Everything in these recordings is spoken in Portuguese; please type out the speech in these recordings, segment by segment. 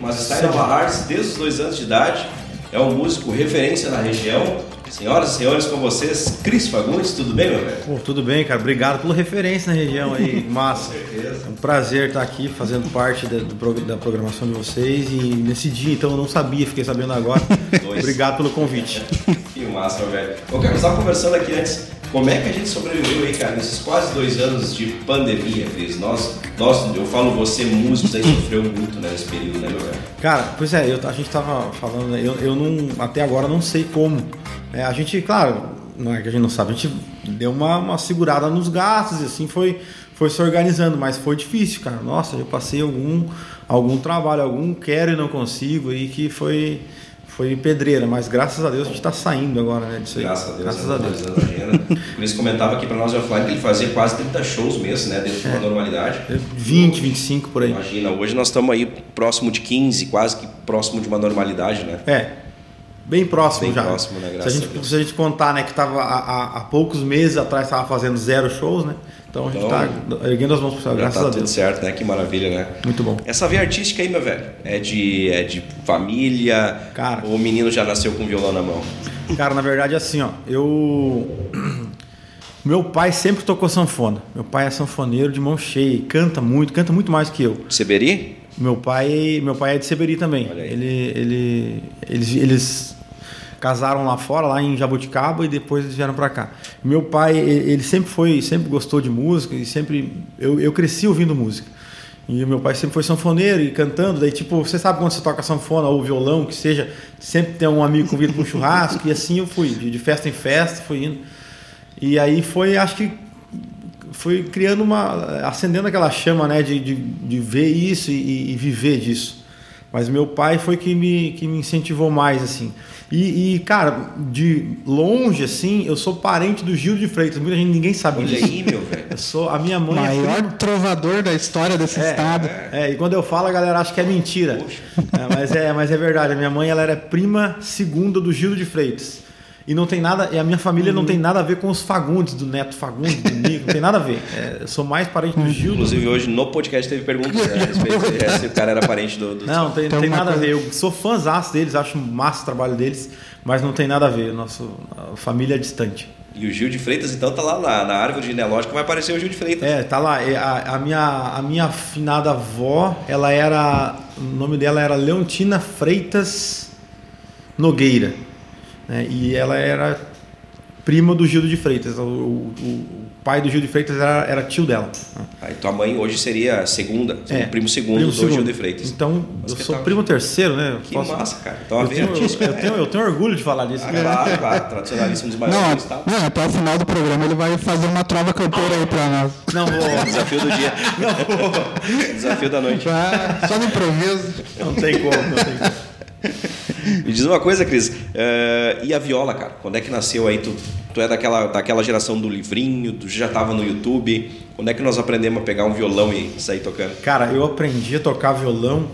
mas está em Nova Hartz desde os dois anos de idade. É um músico referência na região. Senhoras e senhores, com vocês, Cris Fagundes, tudo bem, meu velho? Pô, tudo bem, cara. Obrigado pela referência na região aí, massa. É um prazer estar aqui fazendo parte da, do da programação de vocês e nesse dia, então eu não sabia, fiquei sabendo agora. Dois. Obrigado pelo convite. Que massa, meu velho. Eu estava conversando aqui antes, como é que a gente sobreviveu aí, cara, nesses quase dois anos de pandemia, Cris? Nós, nós, eu falo você, músicos, aí sofreu muito né, nesse período, né, meu velho? Cara, pois é, eu- a gente tava falando, eu, eu não, até agora não sei como. É, a gente, claro, não é que a gente não sabe, a gente deu uma, uma segurada nos gastos e assim foi, foi se organizando, mas foi difícil, cara. Nossa, eu passei algum, algum trabalho, algum quero e não consigo, e que foi, foi pedreira, mas graças a Deus a gente tá saindo agora, né, disso aí. Graças a Deus, Graças né, a Deus. atualizando a agenda. O Cris comentava aqui para nós offline que ele fazia quase 30 shows mês, né, dentro de uma normalidade. 20, 25 por aí. Imagina, hoje nós estamos aí próximo de 15, quase que próximo de uma normalidade, né? É. Bem próximo Bem já. próximo, né? se, a Graças a gente, Deus. se a gente contar, né, que tava há, poucos meses atrás estava fazendo zero shows, né? Então a gente Então, está erguendo as mãos para graças tá a tudo Deus. certo, né? Que maravilha, né? Muito bom. Essa veia artística aí, meu velho, é de, é de família? Cara. Ou o menino já nasceu com violão na mão? Cara, na verdade, assim, ó, eu. Meu pai sempre tocou sanfona. Meu pai é sanfoneiro de mão cheia, e canta muito, canta muito mais que eu. Seberi? Meu pai, meu pai é de Seberi também. Ele, ele, eles, eles casaram lá fora, lá em Jabuticaba, e depois eles vieram para cá. Meu pai, ele sempre foi, sempre gostou de música e sempre eu, eu cresci ouvindo música. E meu pai sempre foi sanfoneiro e cantando, daí tipo, você sabe quando você toca sanfona ou violão, que seja, sempre tem um amigo convido para um churrasco e assim eu fui, de festa em festa, fui indo. E aí foi, acho que foi criando uma. acendendo aquela chama, né, de, de, de ver isso e, e viver disso. Mas meu pai foi que me, que me incentivou mais, assim. E, e, cara, de longe, assim, eu sou parente do Gil de Freitas. Muita gente, ninguém sabe Olha disso. aí, meu velho. Eu sou, a minha mãe é Maior prima- trovador da história desse é, estado. É, e quando eu falo, a galera acha que é mentira. É, mas, é, mas é verdade. A minha mãe ela era prima segunda do Gil de Freitas. E não tem nada, e a minha família não tem nada a ver com os Fagundes, do Neto Fagundes, do Nico, não tem nada a ver. É, eu sou mais parente do Gil do Inclusive, hoje no podcast teve perguntas né, a respeito de se o cara era parente do. do Não, tem, Tem nada a ver. Eu sou fãzaço deles, acho massa o trabalho deles, mas não tem nada a ver. Nosso, a família é distante. E o Gil de Freitas, então, tá lá na, na árvore genealógica, vai aparecer o Gil de Freitas. É, tá lá. A, a minha, a minha afinada avó, ela era. O nome dela era Leontina Freitas Nogueira. Né? E ela era prima do Gildo de Freitas. O, o- o pai do Gildo de Freitas era, era tio dela. né? Aí tua mãe hoje seria a segunda, seria É, o primo segundo primo do segundo. Gil de Freitas. Então, eu sou Espetáculo. primo terceiro, né? Que Posso- massa, cara. Então Eu tenho, artística. eu, tenho, eu tenho orgulho de falar disso. Ah, claro, claro, tradicionalíssimo dos Não, maiores do estado. não, até o final do programa ele vai fazer uma trova cantora aí pra nós. Não vou. Desafio do dia. Desafio da noite. Só no improviso. Não tem como, não tem como. Me diz uma coisa, Cris. eh, e a viola, cara? Quando é que nasceu aí? Tu, tu é daquela, daquela geração do livrinho, tu já tava no YouTube. Quando é que nós aprendemos a pegar um violão e sair tocando? Cara, eu aprendi a tocar violão.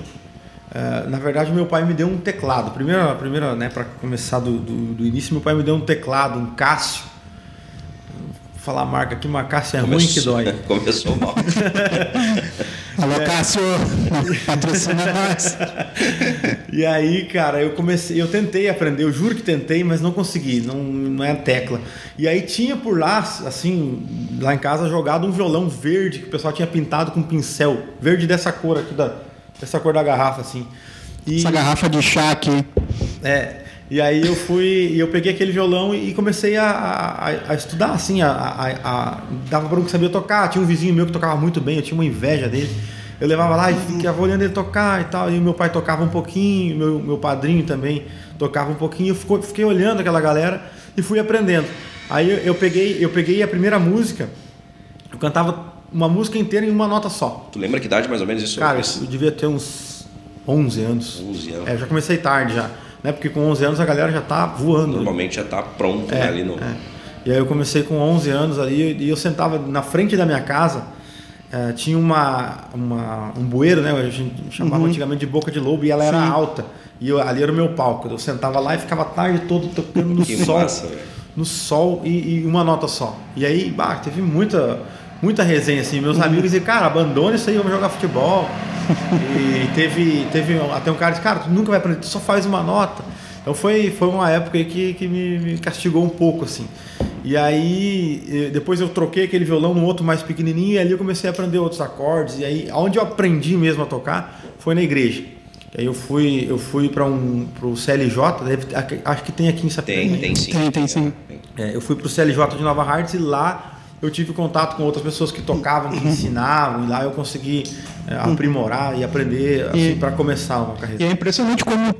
eh, na verdade, meu pai me deu um teclado. Primeiro, primeiro né, para começar do, do, do início, meu pai me deu um teclado, um Cássio. Vou falar a marca aqui, uma Cássio é ruim que dói. Começou mal. Alô, Cássio, patrocina nós. E aí, cara, eu comecei, eu tentei aprender, eu juro que tentei, mas não consegui, não, não é a tecla. E aí tinha por lá, assim, lá em casa jogado um violão verde que o pessoal tinha pintado com pincel, verde dessa cor aqui da dessa cor da garrafa assim. E Essa garrafa de chá aqui. É, e aí eu fui, eu peguei aquele violão e comecei a, a, a estudar, assim, a, a, a- dava para um que sabia tocar, tinha um vizinho meu que tocava muito bem, eu tinha uma inveja dele, eu levava lá e ficava olhando ele tocar e tal, e o meu pai tocava um pouquinho, meu, meu padrinho também tocava um pouquinho, eu fico- fiquei olhando aquela galera e fui aprendendo. Aí eu, eu peguei, eu peguei a primeira música, eu cantava uma música inteira em uma nota só. Tu lembra que idade mais ou menos isso? Cara, eu devia ter uns 11 anos. 11 anos. É, já comecei tarde já, né? Porque com 11 anos a galera já tá voando. Normalmente já tá pronto É, né, ali no. é. E aí eu comecei com 11 anos ali e eu sentava na frente da minha casa. Eh, tinha uma, uma- um bueiro, né? A gente chamava Uhum. antigamente de boca de lobo e ela era alta. E eu- ali era o meu palco. Eu sentava lá e ficava a tarde todo tocando no Que sol. massa, no sol e, e uma nota só. E aí, bah, teve muita, muita resenha assim. Uhum. Meus amigos diziam, cara, abandona isso aí, vamos jogar futebol. e teve, teve até um cara que disse, cara, tu nunca vai aprender, tu só faz uma nota. Então foi, foi uma época que, que me, me castigou um pouco, assim. E aí, depois eu troquei aquele violão num outro mais pequenininho e ali eu comecei a aprender outros acordes. E aí, onde eu aprendi mesmo a tocar foi na igreja. Aí eu fui, eu fui para um pro CLJ, deve- acho que tem aqui em Sapiranga. Tem, tem sim. Tem, tem sim. É, eu fui pro CLJ de Nova Hartz e lá eu tive contato com outras pessoas que tocavam, que ensinavam, e lá eu consegui é, aprimorar e aprender assim, E- para começar uma carreira. E é impressionante como o-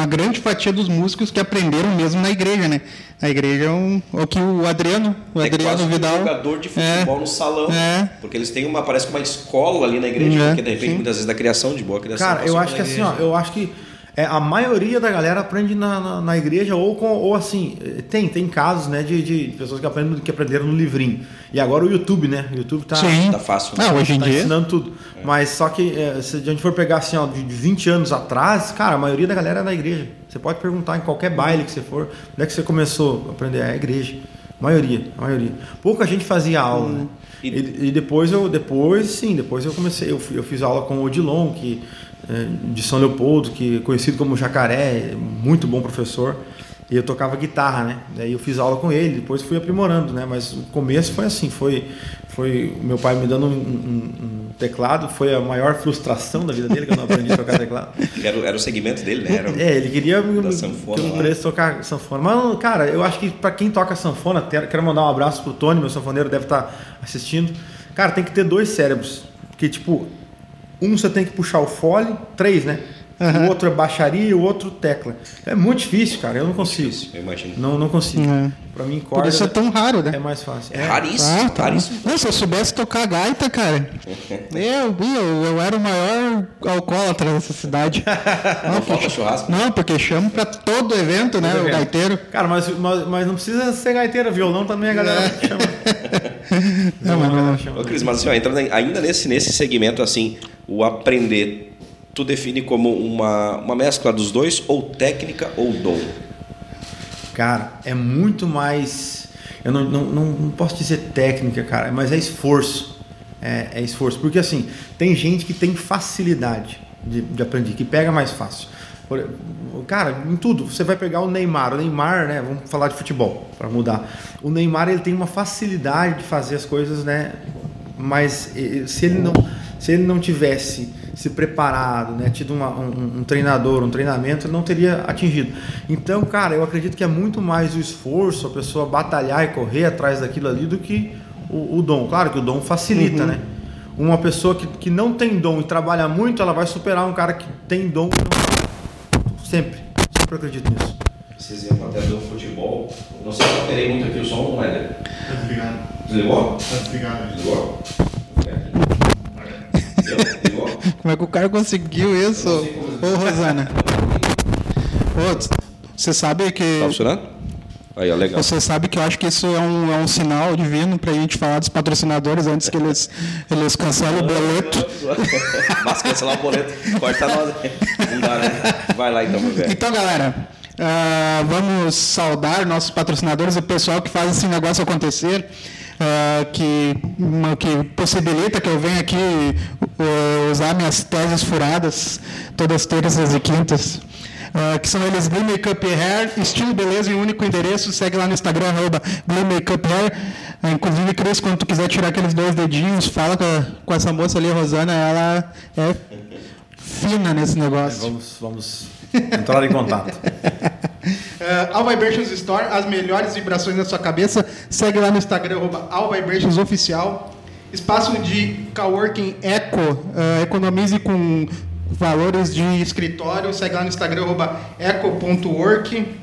uma grande fatia dos músicos que aprenderam mesmo na igreja, né? A igreja é um, o que o Adriano, o É Adriano quase um Vidal. jogador de futebol no salão. É. Porque eles têm uma, parece que uma escola ali na igreja, É, porque de repente, sim. muitas vezes, da criação de boa criação. Cara, eu acho que assim, ó, eu acho que é, a maioria da galera aprende na, na, na igreja ou, com, ou assim, tem, tem casos, né, de, de pessoas que, aprendem, que aprenderam no livrinho. E agora o YouTube, né? O YouTube tá, Sim. Tá fácil, né? Ah, hoje em tá dia. ensinando tudo. Mas só que eh, se a gente for pegar assim, ó, de de 20 anos atrás, cara, a maioria da galera é na igreja. Você pode perguntar em qualquer baile que você for, onde é que você começou a aprender? É a igreja. A maioria, a maioria. Pouca gente fazia aula, né? E- E, e depois eu, depois sim, depois eu comecei, eu, eu fiz aula com o Odilon, que é, de São Leopoldo, que é conhecido como Jacaré, muito bom professor. E eu tocava guitarra, né? Daí eu fiz aula com ele, depois fui aprimorando, né? Mas o começo foi assim, foi, foi meu pai me dando um, um- um teclado, foi a maior frustração da vida dele que eu não aprendi a tocar teclado. Era, o- era o segmento dele, né? Era É, ele queria Da sanfona que eu lá. aprendesse a tocar sanfona. Mas, cara, eu acho que pra quem toca sanfona, quero mandar um abraço pro Tony, meu sanfoneiro deve estar assistindo. Cara, tem que ter dois cérebros. Porque, tipo, um você tem que puxar o fole, três, né? O outro é baixaria e o outro tecla. É muito difícil, cara. Eu não consigo. Difícil, eu imagino. Não, não consigo. É. Pra mim, Por corda isso é tão raro, né? é mais fácil. É raríssimo, Ah, tá. raríssimo. Não, se eu soubesse tocar gaita, cara, eu, eu, eu era o maior alcoólatra dessa cidade. Não falta churrasco. Não, porque chamo pra todo evento, né? Todo O evento. gaiteiro. Cara, mas, mas, mas não precisa ser gaiteiro. Violão também a galera chama. Não, não. chama. Ô, Cris, mas assim, ó, entrando ainda nesse, nesse segmento, assim, o aprender, tu define como uma, uma mescla dos dois, ou técnica ou dom? Cara, é muito mais. Eu não, não, não, não posso dizer técnica, cara, mas é esforço. É, é esforço. Porque assim, tem gente que tem facilidade de, de aprender, que pega mais fácil. Cara, em tudo. Você vai pegar o Neymar. O Neymar, né? Vamos falar de futebol, para mudar. O Neymar, ele tem uma facilidade de fazer as coisas, né? Mas se ele não, se ele não tivesse se preparado, né, tido uma- um, um treinador, um treinamento, ele não teria atingido. Então, cara, eu acredito que é muito mais o esforço, a pessoa batalhar e correr atrás daquilo ali do que o, o dom. Claro que o dom facilita, né? Uma pessoa que, que não tem dom e trabalha muito, ela vai superar um cara que tem dom e não Sempre. Sempre acredito nisso. Esse exemplo até do futebol, não sei se eu alterei muito aqui o som, não é? Tá desligado. Desligou? Tá desligado. Desligou? Como é que o cara conseguiu isso? Ô, Rosana. Ô, você sabe que. Tá funcionando? Aí, ó, legal. Você sabe que eu acho que isso é um, é um sinal divino pra gente falar dos patrocinadores antes que eles, eles cancelem o boleto. Mas cancelar o boleto, corta nós. Não dá, né? Vai lá então, velho. Então, galera, ah, vamos saudar nossos patrocinadores, o pessoal que faz esse negócio acontecer, ah, que, uma- que possibilita que eu venha aqui uh, usar minhas teses furadas todas terças e quintas. Ah, que são eles Blue Makeup Hair, estilo beleza e único endereço. Segue lá no Instagram, arroba Makeup Hair. Ah, inclusive, Cris, quando tu quiser tirar aqueles dois dedinhos, fala com, a- com essa moça ali, a Rosana, ela é fina nesse negócio. Vamos, vamos entrar em contato. Uh, All Vibrations Store, as melhores vibrações na sua cabeça. Segue lá no Instagram, arroba All Vibrations Oficial. Espaço de coworking Eco, uh, economize com valores de escritório. Segue lá no Instagram, arroba eco.work.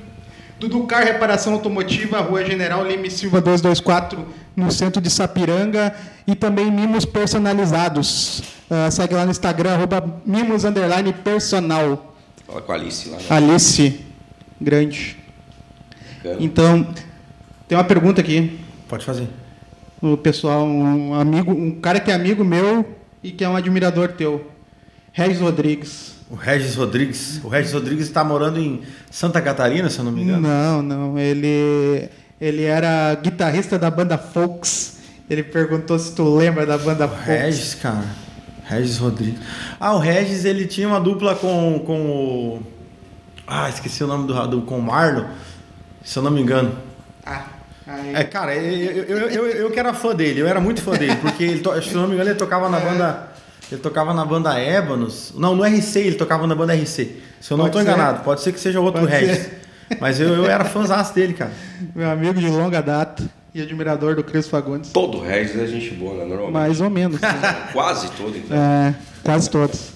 Dudu Car Reparação Automotiva, Rua General Lime Silva 224, no centro de Sapiranga. E também mimos personalizados. Uh, segue lá no Instagram, arroba mimos underline personal. Fala com a Alice lá. Né? Alice, grande. Bacana. Então, tem uma pergunta aqui. Pode fazer. O pessoal, um amigo, um cara que é amigo meu e que é um admirador teu. Regis Rodrigues. O Regis Rodrigues. O Regis Rodrigues está morando em Santa Catarina, se eu não me engano. Não, não. Ele, ele era guitarrista da banda Folks. Ele perguntou se tu lembra da banda O Folks. Regis, cara. Regis Rodrigues. Ah, o Regis ele tinha uma dupla com, com o. Ah, esqueci o nome do, do com o Marlon, se eu não me engano. Ah, aí. É, cara, eu, eu, eu, eu, eu que era fã dele, eu era muito fã dele, porque ele, se eu não me engano, ele tocava na banda. Ele tocava na banda Ébanos. Não, no RC, ele tocava na banda RC. Se eu não estou enganado, pode ser que seja outro Pode Regis. ser. Mas eu, eu era fãzaço dele, cara. Meu amigo de longa data e admirador do Cris Fagundes. Todo o Regis é gente boa, né? Normalmente. Mais ou menos. Quase todo, então. é, quase todos.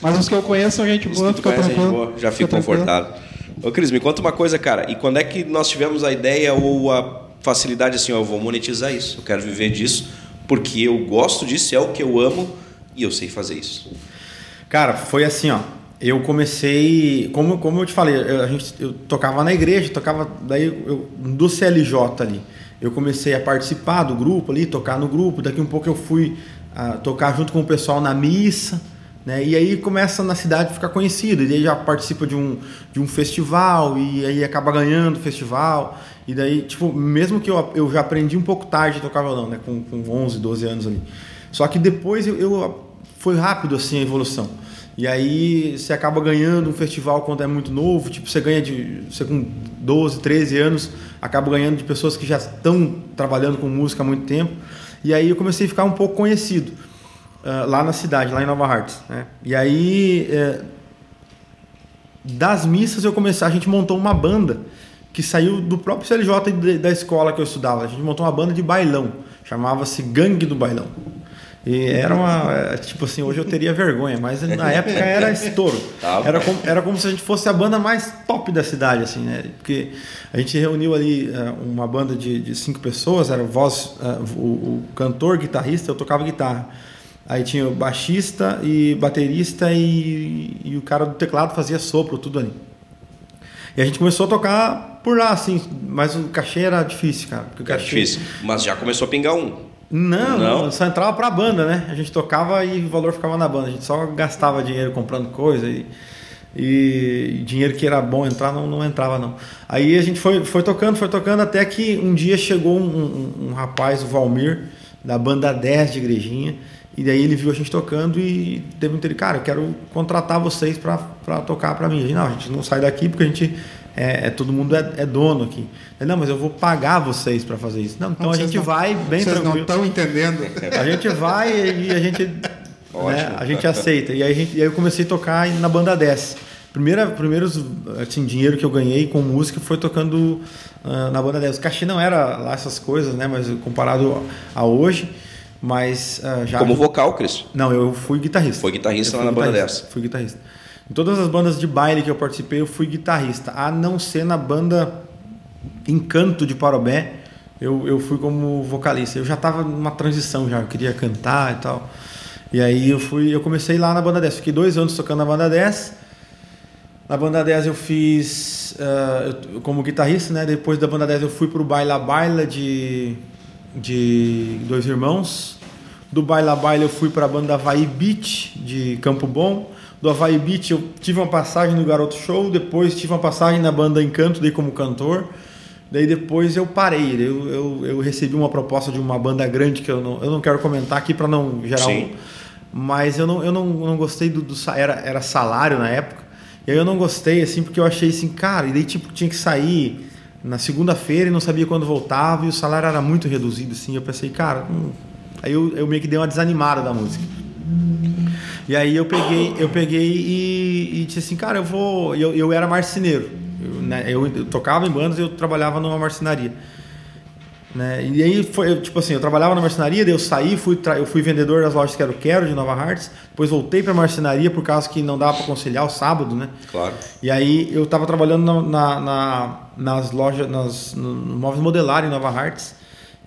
Mas os que eu conheço são gente Os boa, que tu fica gente tranquilo. boa, já fico confortável. Ô, Cris, me conta uma coisa, cara. E quando é que nós tivemos a ideia ou a facilidade assim, ó, eu vou monetizar isso, eu quero viver disso, porque eu gosto disso, é o que eu amo e eu sei fazer isso. Cara, foi assim, ó. Eu comecei, como, como eu te falei, eu, a gente, eu tocava na igreja, tocava daí eu, do CLJ ali. Eu comecei a participar do grupo ali, tocar no grupo. Daqui um pouco eu fui ah, tocar junto com o pessoal na missa, né? E aí começa na cidade ficar conhecido. E aí já participa de um, de um festival e aí acaba ganhando o festival. E daí, tipo, mesmo que eu, eu já aprendi um pouco tarde a tocar violão, né? Com, com 11, 12 anos ali. Só que depois eu, eu foi rápido assim a evolução. E aí você acaba ganhando um festival quando é muito novo, tipo, você ganha de. Você com 12, 13 anos, acaba ganhando de pessoas que já estão trabalhando com música há muito tempo. E aí eu comecei a ficar um pouco conhecido ah, lá na cidade, lá em Nova Hartz. Né? E aí, eh, das missas, eu comecei, a gente montou uma banda que saiu do próprio CLJ da escola que eu estudava. A gente montou uma banda de bailão, chamava-se Gangue do Bailão. E era uma. é, Tipo assim, hoje eu teria vergonha, mas na época era estouro. Tá Era como, era como se a gente fosse a banda mais top da cidade, assim, né? Porque a gente reuniu ali eh, uma banda de, de cinco pessoas, era voz, eh, o, o cantor, guitarrista, eu tocava guitarra. Aí tinha o baixista e baterista e, e o cara do teclado fazia sopro, tudo ali. E a gente começou a tocar por lá, assim, mas o cachê era difícil, cara. porque o É cachê- difícil. Mas já começou a pingar um. Não, Não? só entrava pra banda, né? A gente tocava e o valor ficava na banda. A gente só gastava dinheiro comprando coisa e, e dinheiro que era bom entrar não, não entrava, não. Aí a gente foi, foi tocando, foi tocando, até que um dia chegou um, um- um rapaz, o Valmir, da banda 10 de Igrejinha, e daí ele viu a gente tocando e teve um interesse, cara, eu quero contratar vocês pra, pra tocar pra mim. A gente, não, a gente não sai daqui porque a gente, é, é- todo mundo é, é dono aqui. Não, mas eu vou pagar vocês pra fazer isso. Não, então Não, a vocês gente não- vai bem Vocês não tranquilo. estão entendendo. A gente vai e a gente, né, a gente aceita. E aí, a gente- e aí eu comecei a tocar na banda 10. Primeira, primeiros assim, dinheiro que eu ganhei com música foi tocando ah, na banda 10. O cachê não era lá essas coisas, né? Mas comparado a hoje, mas ah, já. Como vocal, Cris. Não, eu fui guitarrista. Foi guitarrista lá na banda guitarrista, 10. Fui guitarrista. Em todas as bandas de baile que eu participei, eu fui guitarrista. A não ser na banda Encanto de Parobé, eu, eu fui como vocalista. Eu já estava numa transição já, eu queria cantar e tal. E aí eu fui, eu comecei lá na banda 10. Fiquei dois anos tocando na banda 10. Na banda 10 eu fiz ah, eu- como guitarrista, né? Depois da banda 10 eu fui pro Baila Baila de, de Dois Irmãos. Do Baila Baila eu fui para a banda Havaí Beach de Campo Bom. Do Havaí Beach eu tive uma passagem no Garoto Show. Depois tive uma passagem na banda Encanto, daí como cantor. Daí depois eu parei. Eu, eu, eu recebi uma proposta de uma banda grande que eu não, eu não quero comentar aqui para não gerar Sim. um, mas eu não, eu não, não gostei do, do era, era salário na época. E aí eu não gostei, assim, porque eu achei assim, cara, e daí tipo, tinha que sair na segunda-feira e não sabia quando voltava, e o salário era muito reduzido, assim. Eu pensei, cara, hum. aí eu, eu meio que dei uma desanimada da música. E aí eu peguei, eu peguei e, e disse assim, cara, eu vou. Eu, eu era marceneiro. Eu, né, eu, eu tocava em bandas e eu trabalhava numa marcenaria. Né? E aí foi, eu, tipo assim, eu trabalhava na marcenaria, daí eu saí, fui eu fui vendedor das lojas Quero Quero de Nova Hartz, depois voltei para marcenaria por causa que não dava para conciliar o sábado, né? Claro. E aí eu estava trabalhando na, na- na- nas lojas, nas, no móveis modelar em Nova Hartz.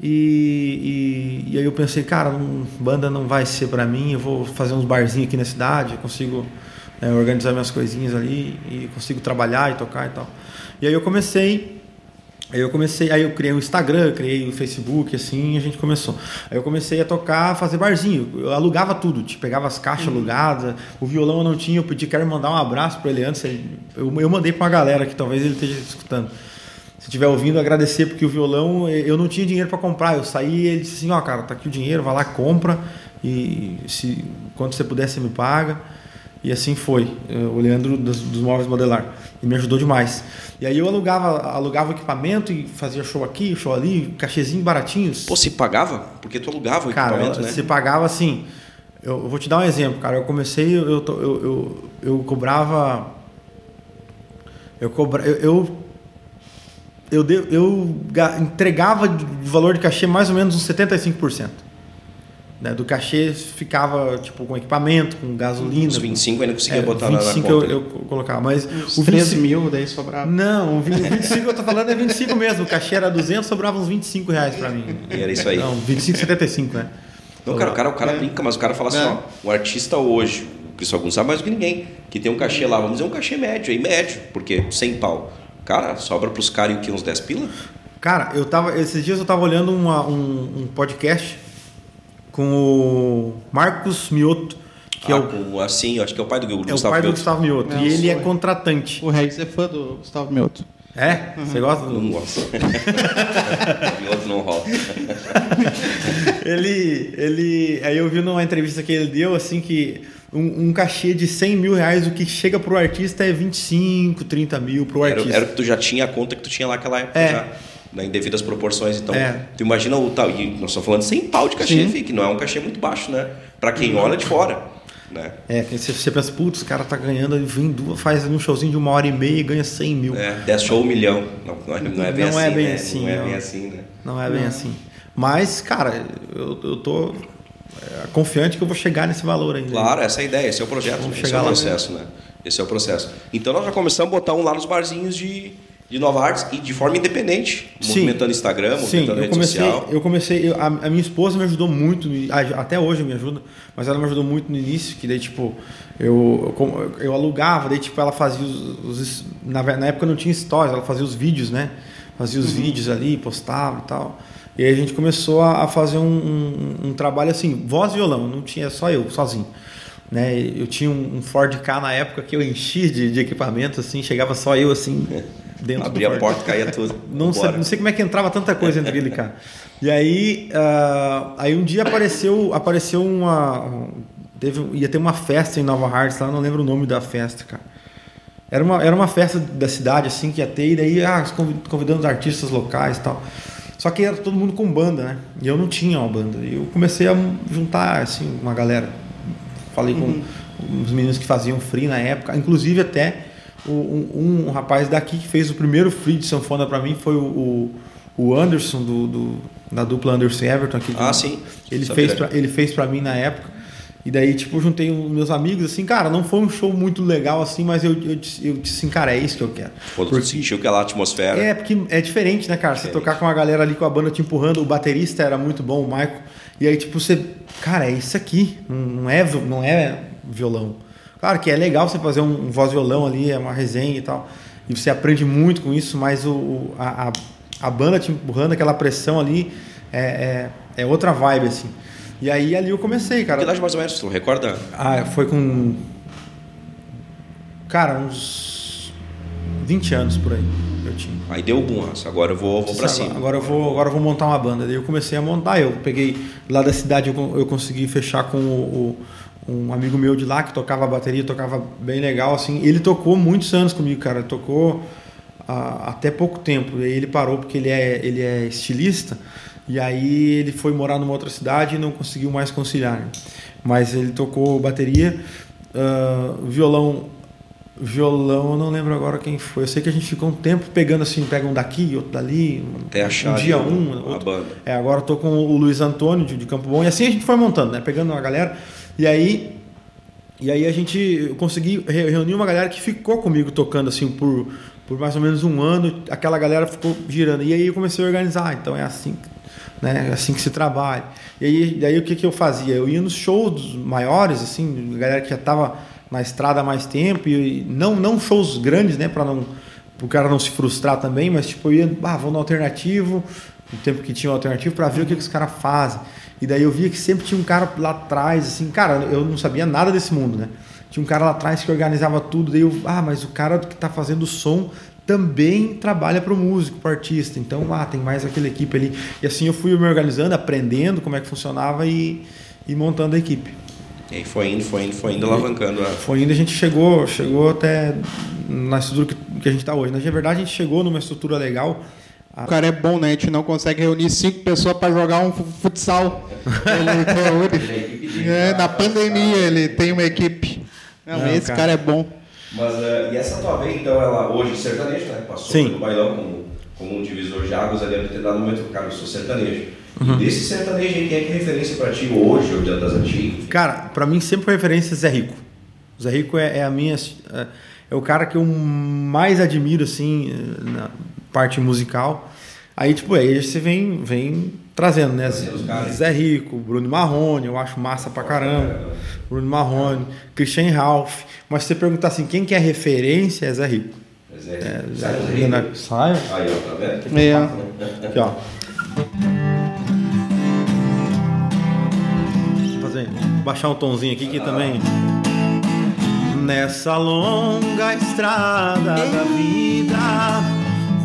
E, e, e aí eu pensei, cara, não- banda não vai ser para mim, eu vou fazer uns barzinhos aqui na cidade, eu consigo né, organizar minhas coisinhas ali e consigo trabalhar e tocar e tal. E aí eu comecei Aí eu comecei, aí eu criei um Instagram, criei o Facebook, assim, e a gente começou. Aí eu comecei a tocar, fazer barzinho. Eu alugava tudo, tipo, pegava as caixas alugadas, o violão eu não tinha, eu pedi, quero mandar um abraço para ele antes. Eu, eu mandei para uma galera que talvez ele esteja escutando. Se estiver ouvindo, agradecer, porque o violão eu não tinha dinheiro para comprar. Eu saí e ele disse assim: Ó, cara, tá aqui o dinheiro, vai lá, compra e se quando você puder você me paga. E assim foi, o Leandro dos, dos Móveis Modelar. E me ajudou demais. E aí eu alugava, alugava equipamento e fazia show aqui, show ali, cachezinho baratinhos. Pô, se pagava? Porque tu alugava o cara, equipamento, né? Se pagava assim. Eu, eu vou te dar um exemplo, cara. Eu comecei, eu, eu, eu, eu cobrava. Eu, cobra, eu, eu eu, de, eu entregava de valor de cachê mais ou menos uns 75%. Né? Do cachê ficava tipo com equipamento, com gasolina. Os 25 ainda conseguia é, botar 25 na, na eu, eu, colocava, mas Os o 13 mil daí sobrava. Não, o 25 que eu tô falando é 25 mesmo. O cachê era 200, sobrava uns 25 reais para mim. E era isso aí. Não, 25,75, né? Não, cara, o cara, o cara é. brinca, mas o cara fala assim, ó, o artista hoje, o Cristo Augusto sabe mais do que ninguém, que tem um cachê lá, vamos dizer um cachê médio, aí médio, porque 100 pau. Cara, sobra pros caras o que, uns 10 pila? Cara, eu tava, esses dias eu tava olhando uma, um, um podcast com o Marcos Mioto, que ah, é o com, assim, acho que é o pai do, do é Gustavo o pai do Gustavo Mioto. e ele é contratante. O Regis é fã do Gustavo Mioto. É? Uhum. Você gosta? Não gosto. Mioto não rola. ele, ele, aí eu vi numa entrevista que ele deu assim que um, um, cachê de 100 mil reais, o que chega pro artista é 25, 30 mil pro artista. Era, era que tu já tinha a conta que tu tinha lá naquela época é. já. Né, em devidas proporções. Então, é. tu imagina o tal. E nós estamos falando de 100 pau de cachê, que não é um cachê muito baixo, né? Para quem olha de fora. Né? É, você, você pensa, putz, o cara tá ganhando, vem duas, faz um showzinho de uma hora e meia e ganha 100 mil. É, 10 show um milhão. Não, não, é, é bem não assim. É bem né? assim não é não. bem assim, né? Não é bem assim. Mas, cara, eu, eu tô é, confiante que eu vou chegar nesse valor ainda. Claro, essa é a ideia, esse é o projeto, né? esse é o processo, né? Esse é o processo. Então nós já começamos a botar um lá nos barzinhos de, de Nova Artes e de forma independente, Sim. movimentando Instagram, movimentando Sim, rede comecei, social. Eu comecei, eu, a, a, minha esposa me ajudou muito, até hoje me ajuda, mas ela me ajudou muito no início, que daí tipo, eu, eu, eu alugava, daí tipo, ela fazia os, os na, na, época não tinha stories, ela fazia os vídeos, né? Fazia os uhum. vídeos ali, postava e tal. E aí a gente começou a, fazer um, um, um, trabalho assim, voz e violão, não tinha só eu, sozinho. Né? Eu tinha um, Ford K na época que eu enchi de, de equipamento, assim, chegava só eu assim, dentro Abria a porta, caía tudo. Não sei, não sei como é que entrava tanta coisa dentro daquele carro. E aí, uh, aí um dia apareceu, apareceu uma. Teve, ia ter uma festa em Nova Hartz, lá não lembro o nome da festa, cara. Era uma, era uma festa da cidade, assim, que ia ter, e daí, ah, convidando os artistas locais e tal. Só que era todo mundo com banda, né? E eu não tinha uma banda. E eu comecei a juntar, assim, uma galera. Falei uhum. com os meninos que faziam free na época. Inclusive até um, um, rapaz daqui que fez o primeiro free de sanfona para mim foi o, o Anderson, do, do, da dupla Anderson Everton aqui. Ah, sim. Ele fez, pra, ele fez para mim na época. E daí, tipo, juntei os meus amigos, assim, cara, não foi um show muito legal, assim, mas eu, eu, eu disse assim, cara, é isso que eu quero. Pô, tu sentiu aquela atmosfera. É, porque é diferente, né, cara? Você tocar com a galera ali com a banda te empurrando, o baterista era muito bom, o Michael. E aí, tipo, você, cara, é isso aqui, não é, não é violão. Claro que é legal você fazer um, um voz-violão ali, é uma resenha e tal. E você aprende muito com isso, mas o, a, a, a banda te empurrando, aquela pressão ali, é, é, é outra vibe, assim. E aí ali eu comecei, cara. Que idade mais ou menos, tu recorda? Ah, foi com. Cara, uns 20 anos por aí eu tinha. Aí deu o boom, agora eu vou, vou pra cima. Agora eu vou, agora eu vou montar uma banda. Daí eu comecei a montar, eu peguei lá da cidade, eu, eu consegui fechar com o, o, um amigo meu de lá que tocava bateria, tocava bem legal, assim. Ele tocou muitos anos comigo, cara. Ele tocou ah, até pouco tempo. E aí ele parou porque ele é, ele é estilista. E aí ele foi morar numa outra cidade e não conseguiu mais conciliar. Né? Mas ele tocou bateria, uh, violão. Violão, eu não lembro agora quem foi. Eu sei que a gente ficou um tempo pegando assim, pega um daqui, outro dali. Até achar um dia um. Outro. banda. É, agora eu tô com o Luiz Antônio de, Campo Bom. E assim a gente foi montando, né? Pegando uma galera. E aí e aí a gente consegui reunir uma galera que ficou comigo tocando assim por, por mais ou menos um ano. Aquela galera ficou girando. E aí eu comecei a organizar. Então é assim né? Assim que se trabalha. E aí, daí o que, que eu fazia? Eu ia nos shows maiores, assim, galera que já estava na estrada há mais tempo, e não, não shows grandes, né? Para não o cara não se frustrar também, mas tipo, eu ia, ah, vou no alternativo, no tempo que tinha o alternativo, para ver o que, que os caras fazem. E daí eu via que sempre tinha um cara lá atrás, assim, cara, eu não sabia nada desse mundo, né? Tinha um cara lá atrás que organizava tudo, daí eu, ah, mas o cara que está fazendo o som também trabalha para o músico, para o artista. Então, ah, tem mais aquela equipe ali. E assim eu fui me organizando, aprendendo como é que funcionava e, e montando a equipe. E aí foi indo, foi indo, foi indo, alavancando a. Foi indo, a gente chegou, chegou até na estrutura que, que a gente está hoje. Na verdade, a gente chegou numa estrutura legal. O cara é bom, né? A gente não consegue reunir cinco pessoas para jogar um fu- futsal. Ele, é, na pandemia ele tem uma equipe. Não, Não, esse cara. cara é bom. Mas eh, e essa tua veia, então, ela hoje sertanejo, né? Passou Sim. pelo bailão como, como um divisor de águas ali no determinado momento, cara, eu sou sertanejo. Uhum. Desse sertanejo aí, quem é que é referência pra ti hoje, ou diante das antigas? Cara, pra mim sempre foi referência Zé Rico. Zé Rico é, é a minha. É, é o cara que eu mais admiro, assim, na parte musical. Aí, tipo, aí você vem, vem trazendo, né? Zé Rico, Bruno Marrone, eu acho massa pra caramba. Bruno Marrone, Christian Ralph. Mas se você perguntar assim, quem que é referência é Zé Rico. É, É, sai do Zé- rio. Sai. Aí, ó, tá vendo? É. Aqui, ó. Vou fazer, baixar um tonzinho aqui que também. Nessa longa estrada da vida,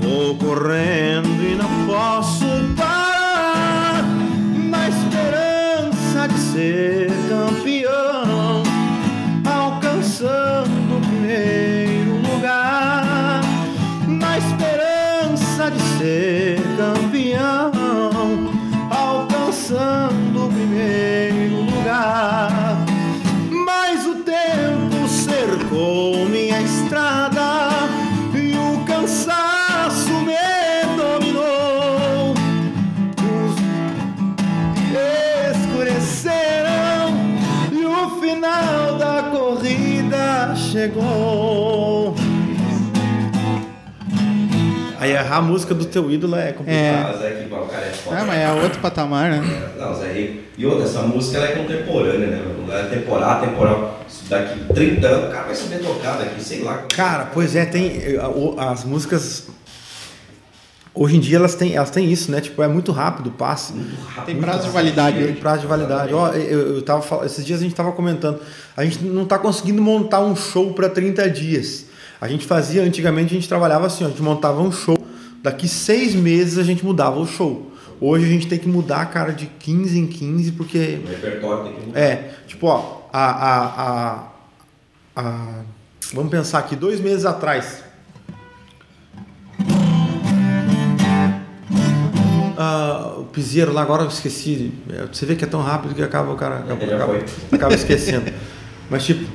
vou correndo e não posso parar. Ser campeão, alcançando o primeiro lugar. Na esperança de ser campeão, alcançando o primeiro lugar. Errar a música do teu ídolo é complicado. Mas é que o cara é foda. Ah, mas é outro patamar, né? Não, Zé Rico. E outra, essa música ela é contemporânea, né? Ela é temporal, temporal. Daqui 30 anos o cara vai saber tocar daqui, sei lá. Cara, pois é, tem as músicas hoje em dia elas têm, elas têm isso, né? Tipo, é muito rápido o passe. Tem prazo de validade Tem prazo de validade. Ó, eu, eu tava esses dias a gente tava comentando, a gente não tá conseguindo montar um show para 30 dias. A gente fazia antigamente, a gente trabalhava assim, ó, a gente montava um show, daqui seis meses a gente mudava o show. Hoje a gente tem que mudar, cara, de 15 em 15, porque O repertório tem que mudar. é, tipo, ó, a, a, a, a- Vamos pensar aqui, dois meses atrás. Ah, o piseiro lá, agora eu esqueci. É, Você vê que é tão rápido que acaba o cara acaba, Já acaba, foi. acaba esquecendo. Mas tipo,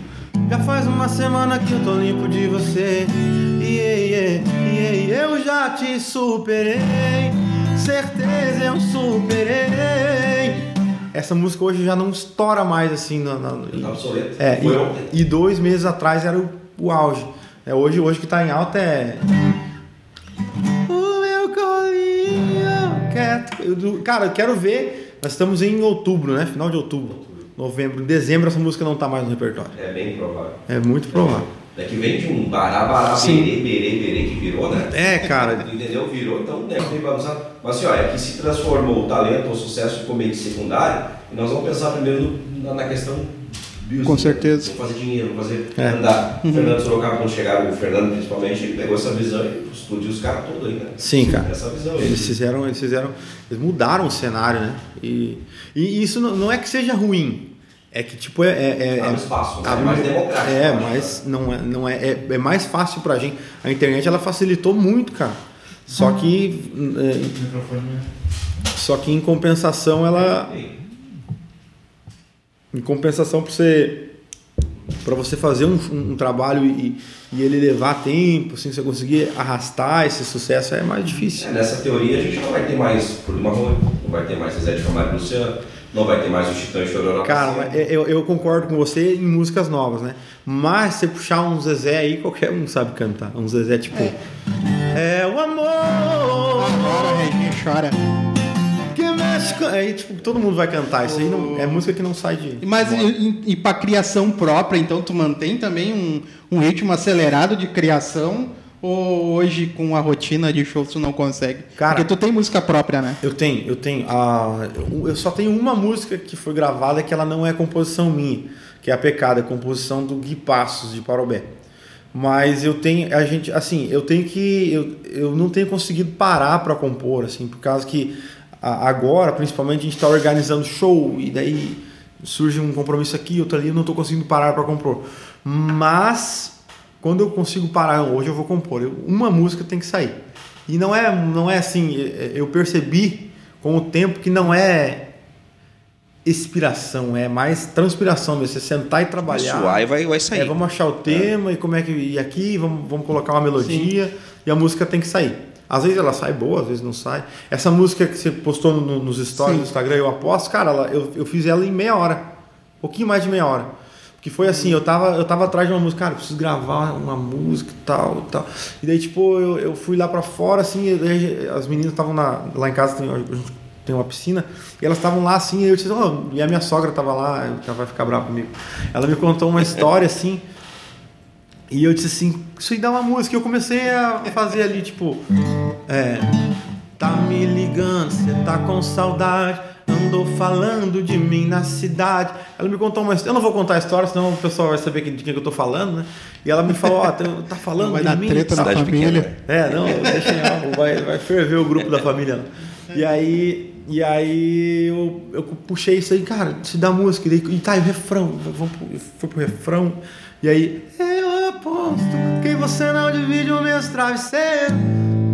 já faz uma semana que eu tô limpo de você. E, e, e, e eu já te superei. Certeza eu superei. Essa música hoje já não estoura mais assim na, na- Tá é, Foi ontem. e, e dois meses atrás era o, o auge. É, hoje, hoje que tá em alta é. O meu colinho cara, eu quero ver. Nós estamos em outubro, né? Final de outubro. Novembro. Em dezembro essa música não tá mais no repertório. É bem provável. É muito provável. Daqui vem de um bará, bará, berê, berê, berê que virou, né? É, cara. Entendeu? Virou, então deve ter bagunçado. Mas assim, ó, é que se transformou o talento, o sucesso meio que secundário, e nós vamos pensar primeiro na, na questão business, Com certeza. Vou fazer dinheiro, fazer É. andar. Fernando Sorocaba, quando chegaram, o Fernando principalmente, ele pegou essa visão e explodiu os caras todos aí, né? Sim, cara. Essa visão. Eles fizeram, eles fizeram, eles mudaram o cenário, né? E, e isso não é que seja ruim, é que tipo é, é, é- Abre espaço, né? abre- É mais democrático, É, acho, mas não é, não é, é, é mais fácil pra gente. A internet ela facilitou muito, cara. Só que é, só que em compensação ela em compensação para você para você fazer um, um trabalho e, e ele levar tempo, assim, você conseguir arrastar esse sucesso é mais difícil. É, nessa teoria a gente não vai ter mais Bruno Marrone, não vai ter mais Zezé de Camargo Luciano, não vai ter mais o Titã e Chororó. Cara, mas eu, eu concordo com você em músicas novas, né? Mas se puxar um Zezé aí, qualquer um sabe cantar. Um Zezé tipo. É, o amor Agora a Reginha chora. que mexe com. Aí, tipo, todo mundo vai cantar. Isso aí não, é música que não sai de. Mas e, e, e para criação própria, então tu mantém também um, um ritmo acelerado de criação? Ou hoje com a rotina de shows tu não consegue? Cara- Porque tu tem música própria, né? Eu tenho, eu tenho. A, eu- só tenho uma música que foi gravada que ela não é composição minha, que é a Pecado, é composição do Gui Passos de Parobé. Mas eu tenho, a gente, assim, eu tenho que, eu, eu não tenho conseguido parar para compor, assim, por causa que agora, principalmente, a gente está organizando show e daí surge um compromisso aqui, outro ali, eu não estou conseguindo parar para compor. Mas quando eu consigo parar, hoje eu vou compor. Eu, uma música tem que sair. E não é, não é assim, eu percebi com o tempo que não é inspiração, é mais transpiração mesmo. Você sentar e trabalhar. Suar e vai, vai sair. É, vamos achar o tema é. e como é que. E aqui, vamos, vamos colocar uma melodia Sim. e a música tem que sair. Às vezes ela sai boa, às vezes não sai. Essa música que você postou no, nos stories Sim. do Instagram, eu aposto, cara, ela, eu, eu fiz ela em meia hora. Um pouquinho mais de meia hora. Que foi assim, eu tava, eu tava atrás de uma música, cara, preciso gravar uma música e tal, tal. E daí, tipo, eu, eu fui lá para fora, assim, as meninas estavam lá em casa, tem, a gente tem uma piscina, e elas estavam lá assim, e eu disse, oh, e a minha sogra estava lá, ela vai ficar brava comigo. Ela me contou uma história assim, e eu disse assim, isso aí dá uma música. E eu comecei a fazer ali, tipo, é, tá me ligando, você tá com saudade, andou falando de mim na cidade. Ela me contou uma história, eu não vou contar a história, senão o pessoal vai saber de quem eu tô falando, né? E ela me falou, ó, oh, tá falando vai de dar mim. treta na família. Pequena. É, não, deixa vai, vai ferver o grupo da família. E aí e aí eu, eu puxei isso aí, cara, se dá música. E, daí, e tá, e o refrão, vamos pro, foi pro refrão. E aí, eu aposto que você não divide o meu travesseiro.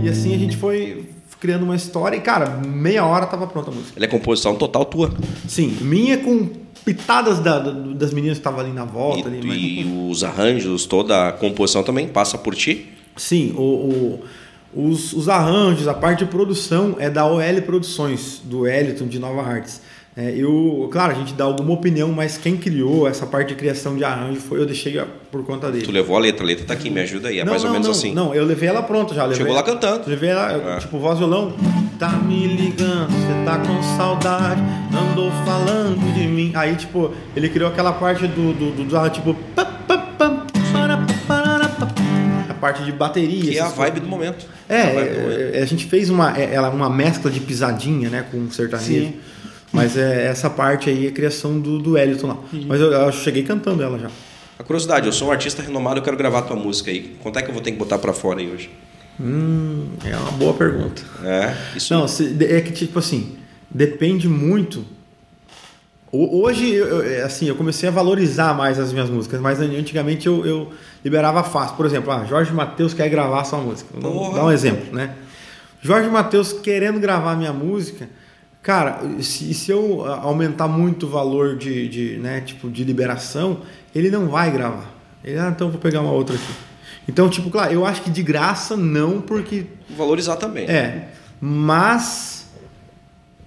E assim a gente foi criando uma história e, cara, meia hora tava pronta a música. Ela é composição total tua? Sim, minha com pitadas da, das meninas que estavam ali na volta. E, ali, e mas... os arranjos, toda a composição também passa por ti? Sim, o, o os, os, arranjos, a parte de produção é da OL Produções, do Eliton de Nova Artes. É, eu, claro, a gente dá alguma opinião, mas quem criou essa parte de criação de arranjo foi eu deixei por conta dele. Tu levou a letra, a letra tá aqui, me ajuda aí, é não, mais não, ou menos não, assim. Não, eu levei ela pronta já. Chegou lá cantando. Levei ela, é. tipo, voz violão. Tá me ligando, você tá com saudade, andou falando de mim. Aí, tipo, ele criou aquela parte do, do, do, do tipo. Pam, parte de bateria. Que é a vibe do momento. É, a, do momento. É, a gente fez uma, é, ela, uma mescla de pisadinha, né, com sertanejo. Sim. Mas é, essa parte aí é a criação do, do Eliton lá. Uhum. Mas eu, eu, cheguei cantando ela já. A curiosidade, eu sou um artista renomado, eu quero gravar tua música aí. Quanto é que eu vou ter que botar para fora aí hoje? Hum, é uma boa pergunta. É, isso. Não, é que tipo assim, depende muito Hoje, eu, é, assim, eu comecei a valorizar mais as minhas músicas, mas antigamente eu, eu liberava fácil. Por exemplo, ah, Jorge Matheus quer gravar sua música. Vou dar um exemplo, né? Jorge Matheus querendo gravar minha música, cara, se, se eu aumentar muito o valor de, de, né, tipo, de liberação, ele não vai gravar. Ele, ah, então vou pegar uma outra aqui. Então, tipo, claro, eu acho que de graça não, porque. Valorizar também. É. Mas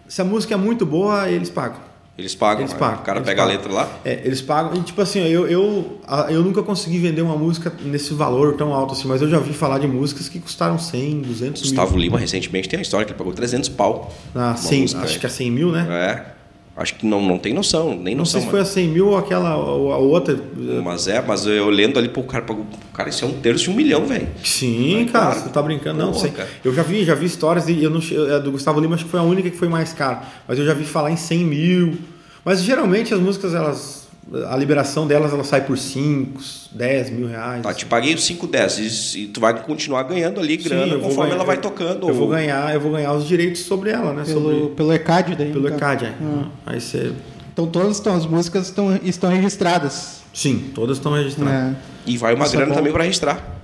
se a música é muito boa, eles pagam. Eles pagam, eles pagam. o cara pega pagam. a letra lá? É, eles pagam. E tipo assim, eu, eu, eu nunca consegui vender uma música nesse valor tão alto assim, mas eu já vi falar de músicas que custaram 100, 200 Gustavo mil. Lima recentemente tem uma história que ele pagou 300 pau. Ah, 100, acho que é 100 mil, né? É. Acho que não, não tem noção, nem não noção. Não sei se foi a 100 mil ou aquela ou a outra. Mas é, mas eu lendo ali, pô, o cara pagou. Cara, isso é um terço de um milhão, velho. Sim, cara, cara, você tá brincando. Não, sei. Cara. Eu já vi, já vi histórias, e eu não, é do Gustavo Lima, acho que foi a única que foi mais cara. Mas eu já vi falar em 100 mil. Mas geralmente as músicas, elas. A liberação delas ela sai por 5, 10 mil reais. Tá, te paguei 5, 10 e tu vai continuar ganhando ali grana Sim, conforme ganhar, ela vai tocando. Eu, eu, vou ganhar, eu vou ganhar os direitos sobre ela, né? Pelo, sobre, pelo ECAD daí. Pelo então. ECAD, é. Hum. Aí você. Então todas estão, as músicas estão, estão registradas. Sim, todas estão registradas. É. E vai uma Isso grana é também para registrar.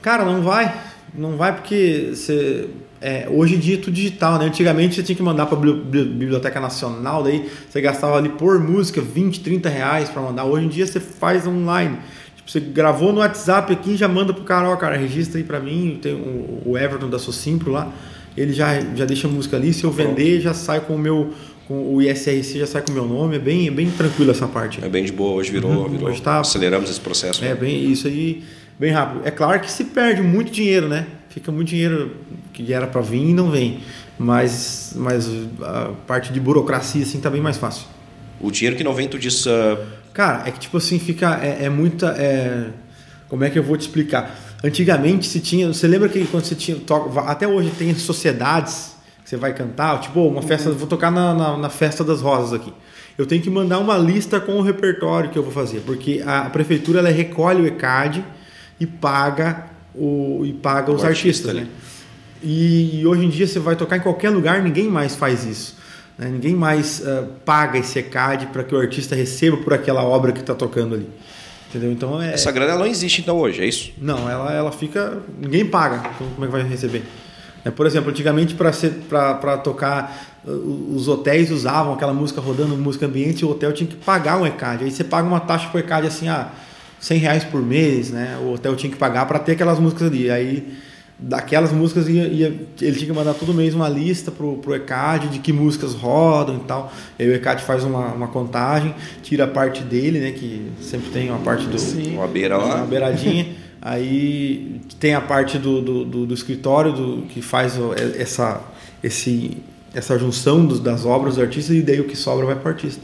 Cara, não vai. Não vai porque você é, hoje em dia é tudo digital, né? Antigamente você tinha que mandar para a Biblioteca Nacional, daí você gastava ali por música 20, 30 reais para mandar. Hoje em dia você faz online. Tipo, você gravou no WhatsApp aqui e já manda pro cara, ó, cara, registra aí para mim. Tem o Everton da Socimpro lá, ele já, já deixa a música ali. Se eu vender, já sai com o meu com o ISRC já sai com o meu nome, é bem, é bem tranquilo essa parte. É bem de boa, hoje virou, uhum, virou hoje tá, aceleramos esse processo. É bem isso aí, bem rápido. É claro que se perde muito dinheiro, né? Fica muito dinheiro que era para vir e não vem. Mas, mas a parte de burocracia assim tá bem mais fácil. O dinheiro que não vem, tu diz. Uh... Cara, é que tipo assim, fica. É, é muita. É... Como é que eu vou te explicar? Antigamente se tinha. Você lembra que quando você tinha. Até hoje tem sociedades que você vai cantar, tipo, uma festa. Vou tocar na, na, na festa das rosas aqui eu tenho que mandar uma lista com o repertório que eu vou fazer, porque a prefeitura ela recolhe o ECAD e paga o, e paga os artistas, né? E, e, hoje em dia você vai tocar em qualquer lugar, ninguém mais faz isso. Né? Ninguém mais uh, paga esse ECAD para que o artista receba por aquela obra que está tocando ali. Entendeu? Então é... Essa grana não existe então hoje, é isso? Não, ela, ela fica. Ninguém paga. Então como é que vai receber? É, por exemplo, antigamente para tocar, os hotéis usavam aquela música rodando, música ambiente, e o hotel tinha que pagar um ECAD. Aí você paga uma taxa por ECAD assim, ah, 100 reais por mês, né? O hotel tinha que pagar para ter aquelas músicas ali. Aí daquelas músicas ia, ia, ele tinha que mandar todo mês uma lista pro, pro ECAD de que músicas rodam e tal. Aí o ECAD faz uma, uma contagem, tira a parte dele, né? Que sempre tem uma parte do. Sim. Uma beira lá. Uma beiradinha. Aí tem a parte do, do, do, do escritório do, que faz essa, esse, essa junção dos, das obras do artista e daí o que sobra vai para o artista.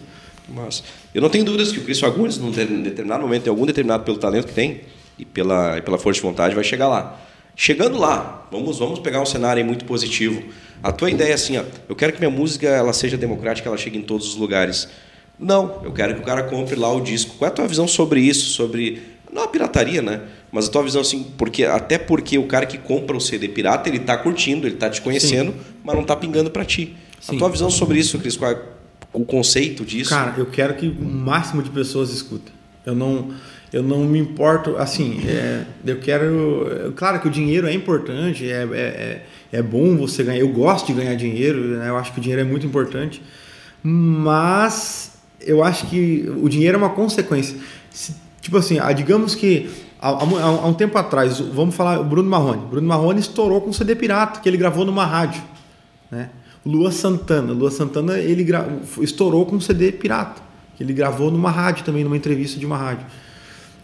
Mas eu não tenho dúvidas que o Cris Fagundes, num determinado momento, em algum determinado pelo talento que tem e pela, e pela força de vontade, vai chegar lá. Chegando lá, vamos, vamos pegar um cenário muito positivo. A tua ideia é assim, ó, eu quero que minha música ela seja democrática, ela chegue em todos os lugares. Não, eu quero que o cara compre lá o disco. Qual é a tua visão sobre isso? Sobre não a pirataria, né? Mas a tua visão assim, porque até porque o cara que compra o CD pirata, ele está curtindo, ele está te conhecendo, Sim. mas não está pingando para ti. Sim. A tua visão sobre isso, Cris, qual é o conceito disso? Cara, eu quero que o máximo de pessoas escutem. Eu não eu não me importo, assim, é, eu quero. Claro que o dinheiro é importante, é, é, é, é bom você ganhar. Eu gosto de ganhar dinheiro, né? eu acho que o dinheiro é muito importante, mas eu acho que o dinheiro é uma consequência. Se, tipo assim, ah, digamos que há, há, um tempo atrás, vamos falar o Bruno Marrone. Bruno Marrone estourou com um CD pirata que ele gravou numa rádio, né? Lua Santana, Lua Santana ele gra... estourou com um CD pirata que ele gravou numa rádio também, numa entrevista de uma rádio.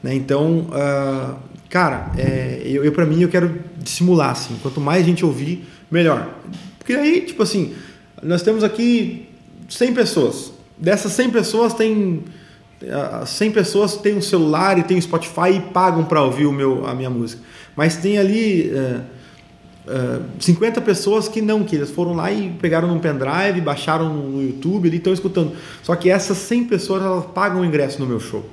Né? Então, uh, cara, é, eu, eu para mim eu quero dissimular assim. Quanto mais gente ouvir, melhor. Porque aí, tipo assim, nós temos aqui 100 pessoas. Dessas 100 pessoas tem 100 pessoas têm um celular e tem um Spotify e pagam para ouvir o meu, a minha música. Mas tem ali uh, uh, 50 pessoas que não, que eles foram lá e pegaram num pendrive, baixaram no YouTube e estão escutando. Só que essas 100 pessoas elas pagam o ingresso no meu show.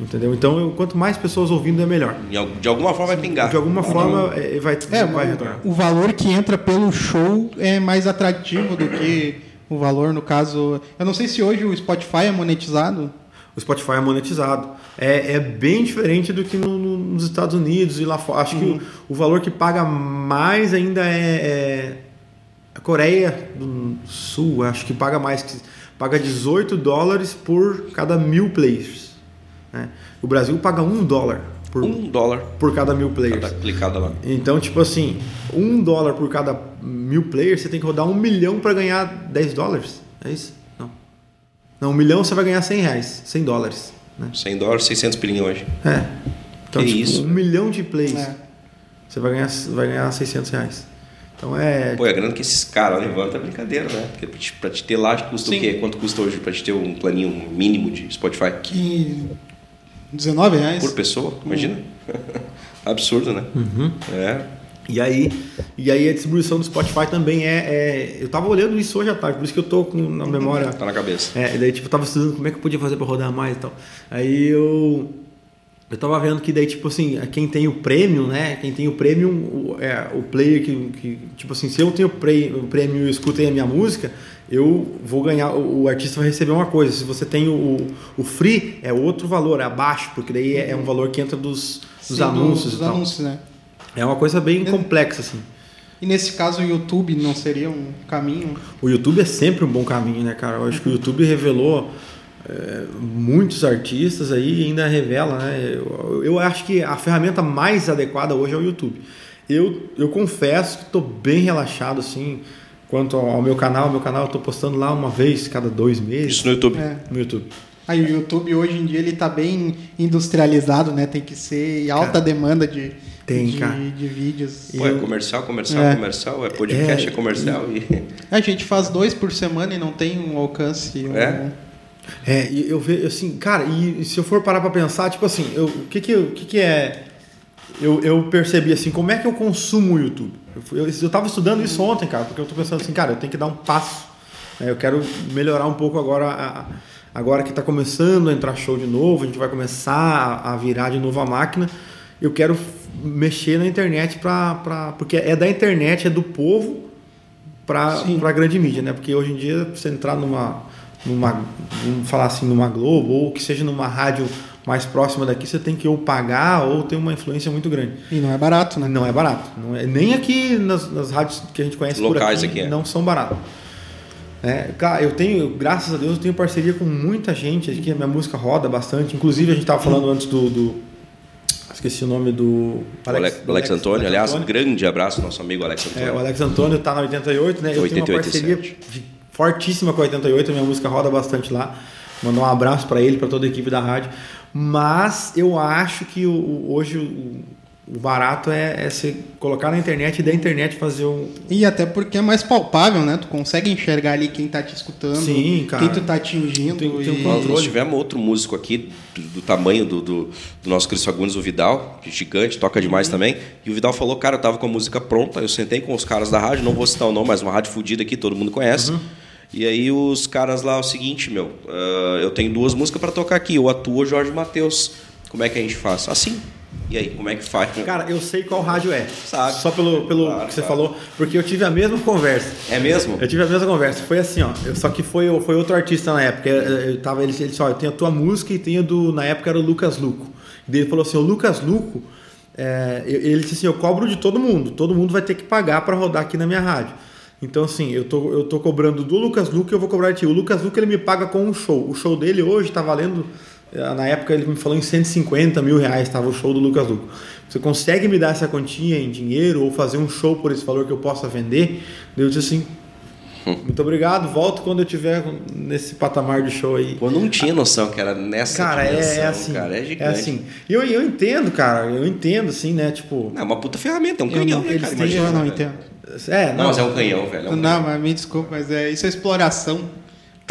Entendeu? Então, eu, quanto mais pessoas ouvindo, é melhor. De alguma forma vai pingar. De alguma forma é, vai, é, vai retornar. O valor que entra pelo show é mais atrativo do que o valor, no caso. Eu não sei se hoje o Spotify é monetizado. O Spotify é monetizado. É, é bem diferente do que no, no, nos Estados Unidos e lá fora. Acho uhum. que o, o, valor que paga mais ainda é, é a Coreia do Sul. Acho que paga mais. Paga 18 dólares por cada mil players. Né? O Brasil paga um dólar por, um dólar por cada mil players. Cada clicada lá. Então, tipo assim, um dólar por cada mil players, você tem que rodar um milhão para ganhar 10 dólares. É isso? Não. Um milhão você vai ganhar 100 reais, 100 dólares. Né? 100 dólares, 600 pilinhos hoje. É. Então, que tipo, isso? um milhão de plays, é. você vai ganhar, vai ganhar 600 reais. Então é. Pô, é a grana que esses caras levantam é brincadeira, né? Porque pra te ter lá custa Sim. o quê? Quanto custa hoje pra te ter um planinho mínimo de Spotify? Que 19 reais. Por pessoa, imagina. Uhum. Absurdo, né? Uhum. É. E aí, e aí a distribuição do Spotify também é, é, Eu tava olhando isso hoje à tarde, por isso que eu tô com na memória. Tá na cabeça. É, e daí tipo, eu tava estudando como é que eu podia fazer para rodar mais e tal. Aí eu. Eu tava vendo que daí, tipo assim, quem tem o prêmio, né? Quem tem o prêmio, o, é, o player que, que. Tipo assim, se eu tenho o prêmio e escutei a minha música, eu vou ganhar, o, artista vai receber uma coisa. Se você tem o, o free, é outro valor, é abaixo, porque daí é, é um valor que entra dos, dos Sim, anúncios. Dos anúncios, né? É uma coisa bem complexa, assim. E nesse caso o YouTube não seria um caminho? O YouTube é sempre um bom caminho, né, cara? Eu acho que o YouTube revelou é, muitos artistas aí e ainda revela, né? Eu, eu, acho que a ferramenta mais adequada hoje é o YouTube. Eu, eu confesso que estou bem relaxado, assim, Quanto ao meu canal, meu canal eu estou postando lá uma vez cada dois meses. Isso no YouTube? É. No YouTube. Aí o YouTube hoje em dia ele está bem industrializado, né? Tem que ser alta cara, demanda de, tem, de, cara. de vídeos. Pô, é comercial, comercial, é. comercial, é podcast, é, é comercial. E... A gente faz dois por semana e não tem um alcance. Um... É? É, eu vejo assim, cara, e se eu for parar para pensar, tipo assim, eu, o que que, o que que é eu, eu percebi assim, como é que eu consumo o YouTube? Eu, estava estudando isso ontem, cara, porque eu estou pensando assim, cara, eu tenho que dar um passo. Né? Eu quero melhorar um pouco agora, agora que está começando a entrar show de novo, a gente vai começar a virar de novo a máquina. Eu quero mexer na internet para. Porque é da internet, é do povo para a grande mídia, né? Porque hoje em dia você entrar numa numa vamos falar assim numa Globo ou que seja numa rádio mais próxima daqui, você tem que ou pagar ou ter uma influência muito grande. E não é barato, né? Não é barato. Não é, nem aqui nas, nas rádios que a gente conhece Locais por aqui, aqui, é. não são baratos. É, cara, eu tenho, graças a Deus, eu tenho parceria com muita gente aqui, a minha música roda bastante. Inclusive, a gente estava falando antes do, do- Esqueci o nome do. Alex, Alex, do Antônio, aliás, Antônio. grande abraço nosso amigo Alex Antônio. É, o Alex Antônio tá na 88, né? Eu tenho uma 88 parceria 7. de- fortíssima com a 88, a minha música roda bastante lá. Mandar um abraço para ele, para toda a equipe da rádio. Mas eu acho que o- hoje o, o barato é, é você colocar na internet e da internet fazer um. E até porque é mais palpável, né? Tu consegue enxergar ali quem tá te escutando, Sim, cara. quem tu tá atingindo. Tem- tem um e- Nós, controle. nós tivemos outro músico aqui, do, do tamanho do, do, do nosso Cris Fagundes, o Vidal, que é gigante, toca demais Uhum. também. E o Vidal falou, cara, eu tava com a música pronta, eu sentei com os caras da rádio, não vou citar o nome, mas uma rádio fodida aqui, todo mundo conhece. Uhum. E aí os caras lá, o seguinte, meu, ah, eu tenho duas músicas para tocar aqui, eu atuo Jorge Matheus. Como é que a gente faz? Assim. E aí, como é que faz? Cara, eu sei qual rádio é. Sabe. Só pelo, pelo Claro, que você claro. falou, porque eu tive a mesma conversa. É mesmo? Eu tive a mesma conversa. Foi assim, ó. eu- só que foi, foi outro artista na época. Eu, tava, ele, ele disse, ó, eu tenho a tua música e tenho do. Na época era o Lucas Luco. E ele falou assim: o Lucas Luco, é, ele disse assim: eu cobro de todo mundo. Todo mundo vai ter que pagar para rodar aqui na minha rádio. Então, assim, eu tô, eu tô cobrando do Lucas Luco e eu vou cobrar de ti. O Lucas Luco ele me paga com um show. O show dele hoje tá valendo. Eh, Na época ele me falou em 150 mil reais estava o show do Lucas Luco. Você consegue me dar essa quantia em dinheiro ou fazer um show por esse valor que eu possa vender? Daí Eu disse assim, muito obrigado, volto quando eu tiver nesse patamar de show aí. Pô, eu não tinha noção que era nessa Cara, é, dimensão, é assim. cara, é gigante. é assim. E eu, eu entendo, cara, eu entendo, assim, né? Tipo. É uma puta ferramenta, é um canhão, não- né, cara? Imagina, eu não velho. entendo. É, Não, não. mas é um canhão, velho. é um Não, mas me desculpa, mas é, isso é exploração.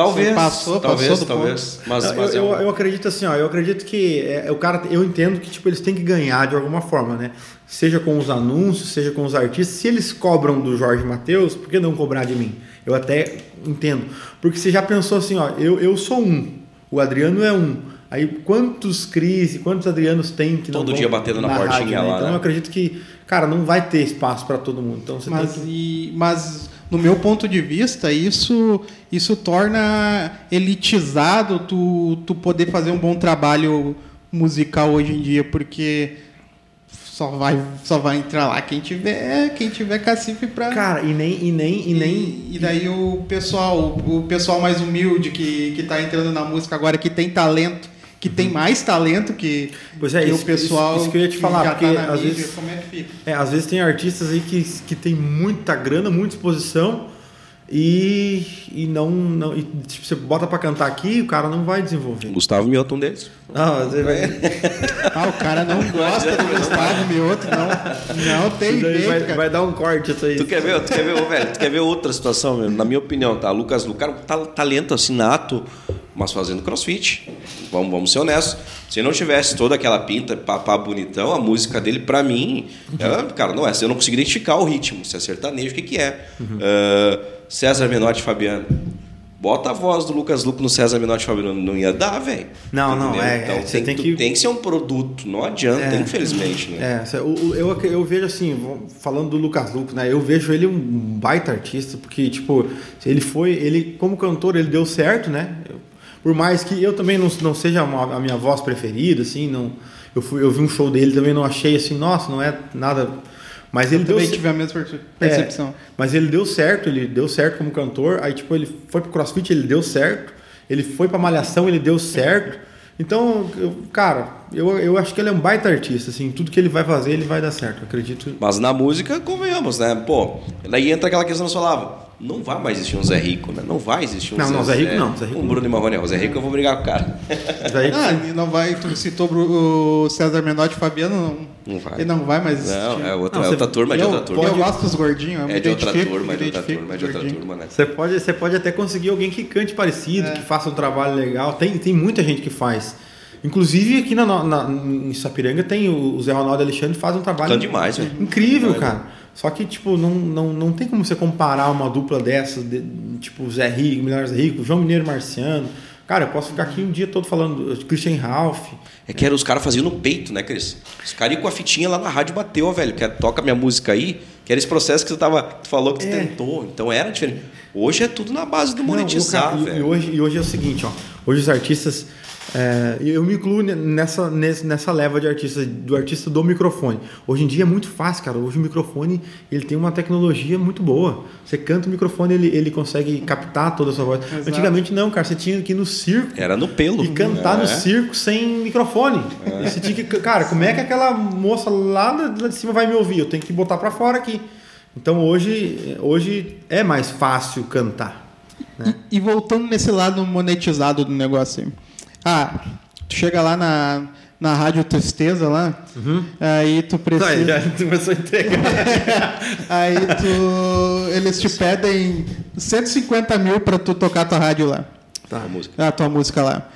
Talvez, Você passou, talvez, passou do talvez. Mas, Não, mas eu, é eu, eu acredito assim, ó, eu acredito que é, o cara, eu entendo que tipo eles têm que ganhar de alguma forma, né? Seja com os anúncios, seja com os artistas. Se eles cobram do Jorge Matheus, por que não cobrar de mim? Eu até entendo, porque você já pensou assim, ó, eu, eu sou um, o Adriano é um. Aí quantos Cris, e quantos Adrianos tem que não Todo vão dia batendo na portinha lá, Então né? eu acredito que, cara, não vai ter espaço para todo mundo. Então você Mas, tem que e- mas no meu ponto de vista, isso, isso torna elitizado tu, tu poder fazer um bom trabalho musical hoje em dia, porque só vai, só vai entrar lá quem tiver, quem tiver cacife pra. Cara, e nem e nem e nem e, e daí o pessoal, o pessoal mais humilde que, que tá entrando na música agora, que tem talento, que tem mais talento que, Pois é, que isso- o pessoal isso- isso que eu ia te falar, já porque tá às mídia, vezes- como é que fica? É, às vezes tem artistas aí que, que tem muita grana, muita exposição e, e não. não e, tipo, você bota pra cantar aqui o cara não vai desenvolver. Gustavo Mioto um deles. Não, você vai, Ah, o cara não gosta do Gustavo Mioto, não. Não tem jeito, vai, vai dar um corte isso aí. Tu quer ver, tu quer ver, velho, tu quer ver outra situação, mesmo? na minha opinião, tá? Lucas Lu, cara, tá, talento assim, nato, mas fazendo crossfit. Vamos, vamos ser honestos. Se não tivesse toda aquela pinta, papá bonitão, a música dele, pra mim, é, cara, não é. Eu não consigo identificar o ritmo. Se é sertanejo, o que, que é? Ah, César Menotti Fabiano. Bota a voz do Lucas Luco no César Menotti Fabiano. Não ia dar, velho. Não, não, Entendeu? é, Então é, tem, tem que- tem que ser um produto. Não adianta, É. infelizmente, né? É, o- eu, eu vejo assim, falando do Lucas Luco, né? Eu vejo ele um baita artista, porque, tipo, ele foi, ele, como cantor, ele deu certo, né? Eu- por mais que eu também não, não seja uma- a minha voz preferida, assim, não. Eu, fui, eu vi um show dele também, não achei assim, nossa, não é nada. Mas ele deu Também tive a mesma É, percepção. mas ele deu certo, ele deu certo como cantor. Aí, tipo, ele foi pro CrossFit, ele deu certo. Ele foi pra Malhação, ele deu certo. Então, eu- cara, eu, eu acho que ele é um baita artista, assim. Tudo que ele vai fazer, ele vai dar certo. Eu acredito. Mas na música, convenhamos, né? Pô, daí entra aquela questão que nós falava. Não vai mais existir um Zé Rico, né? Não vai existir um Não, Zé não, Zé Rico não, Zé Rico um. Bruno e Marrone. O Zé Rico eu vou brigar com o cara. Daí, Ah, ele não vai, tu citou o César Menotti e Fabiano, não, Não vai. ele não vai mais existir. Não, é outra, Não, é você- outra turma, é de outra turma. eu gosto dos gordinhos, me É de outra turma, é de outra turma, é de outra turma, né? Você pode, você pode até conseguir alguém que cante parecido, É. que faça um trabalho legal. Tem, tem muita gente que faz. Inclusive aqui na, na- em Sapiranga tem o, Zé Ronaldo Alexandre faz um trabalho Canta demais, velho. incrível, cara. Só que, tipo, não, não, não tem como você comparar uma dupla dessas, de- tipo Zé Rico, Melhor Zé Rico, João Mineiro Marciano. Cara, eu posso ficar aqui um dia todo falando do Christian Ralph. É que era, os caras faziam no peito, né, Cris? Os caras iam com a fitinha lá na rádio bateu, ó, velho. Que toca minha música aí. Que era esse processo que tu, tava, tu falou que tu É. tentou. Então era diferente. Hoje é tudo na base do monetizar, Não, cara- e- velho. E hoje, e hoje é o seguinte, ó. Hoje os artistas. É, eu me incluo nessa, nessa, leva de artistas, do artista do microfone. Hoje em dia é muito fácil, cara. Hoje o microfone ele tem uma tecnologia muito boa. Você canta o microfone, ele, ele consegue captar toda a sua voz. Exato. Antigamente não, cara. Você tinha que ir no circo Era no pelo. e cantar no É. circo sem microfone. E Você tinha que, cara, como é que aquela moça lá, lá de cima vai me ouvir? Eu tenho que botar pra fora aqui. Então hoje, hoje é mais fácil cantar. né? E, e voltando nesse lado monetizado do negócio. aí. Ah, tu chega lá na, na Rádio Tristeza lá, aí tu precisa. Aí já começou a entregar. Aí tu. Eles te pedem 150 mil pra tu tocar tua rádio lá. Tá. A música. A tua música lá.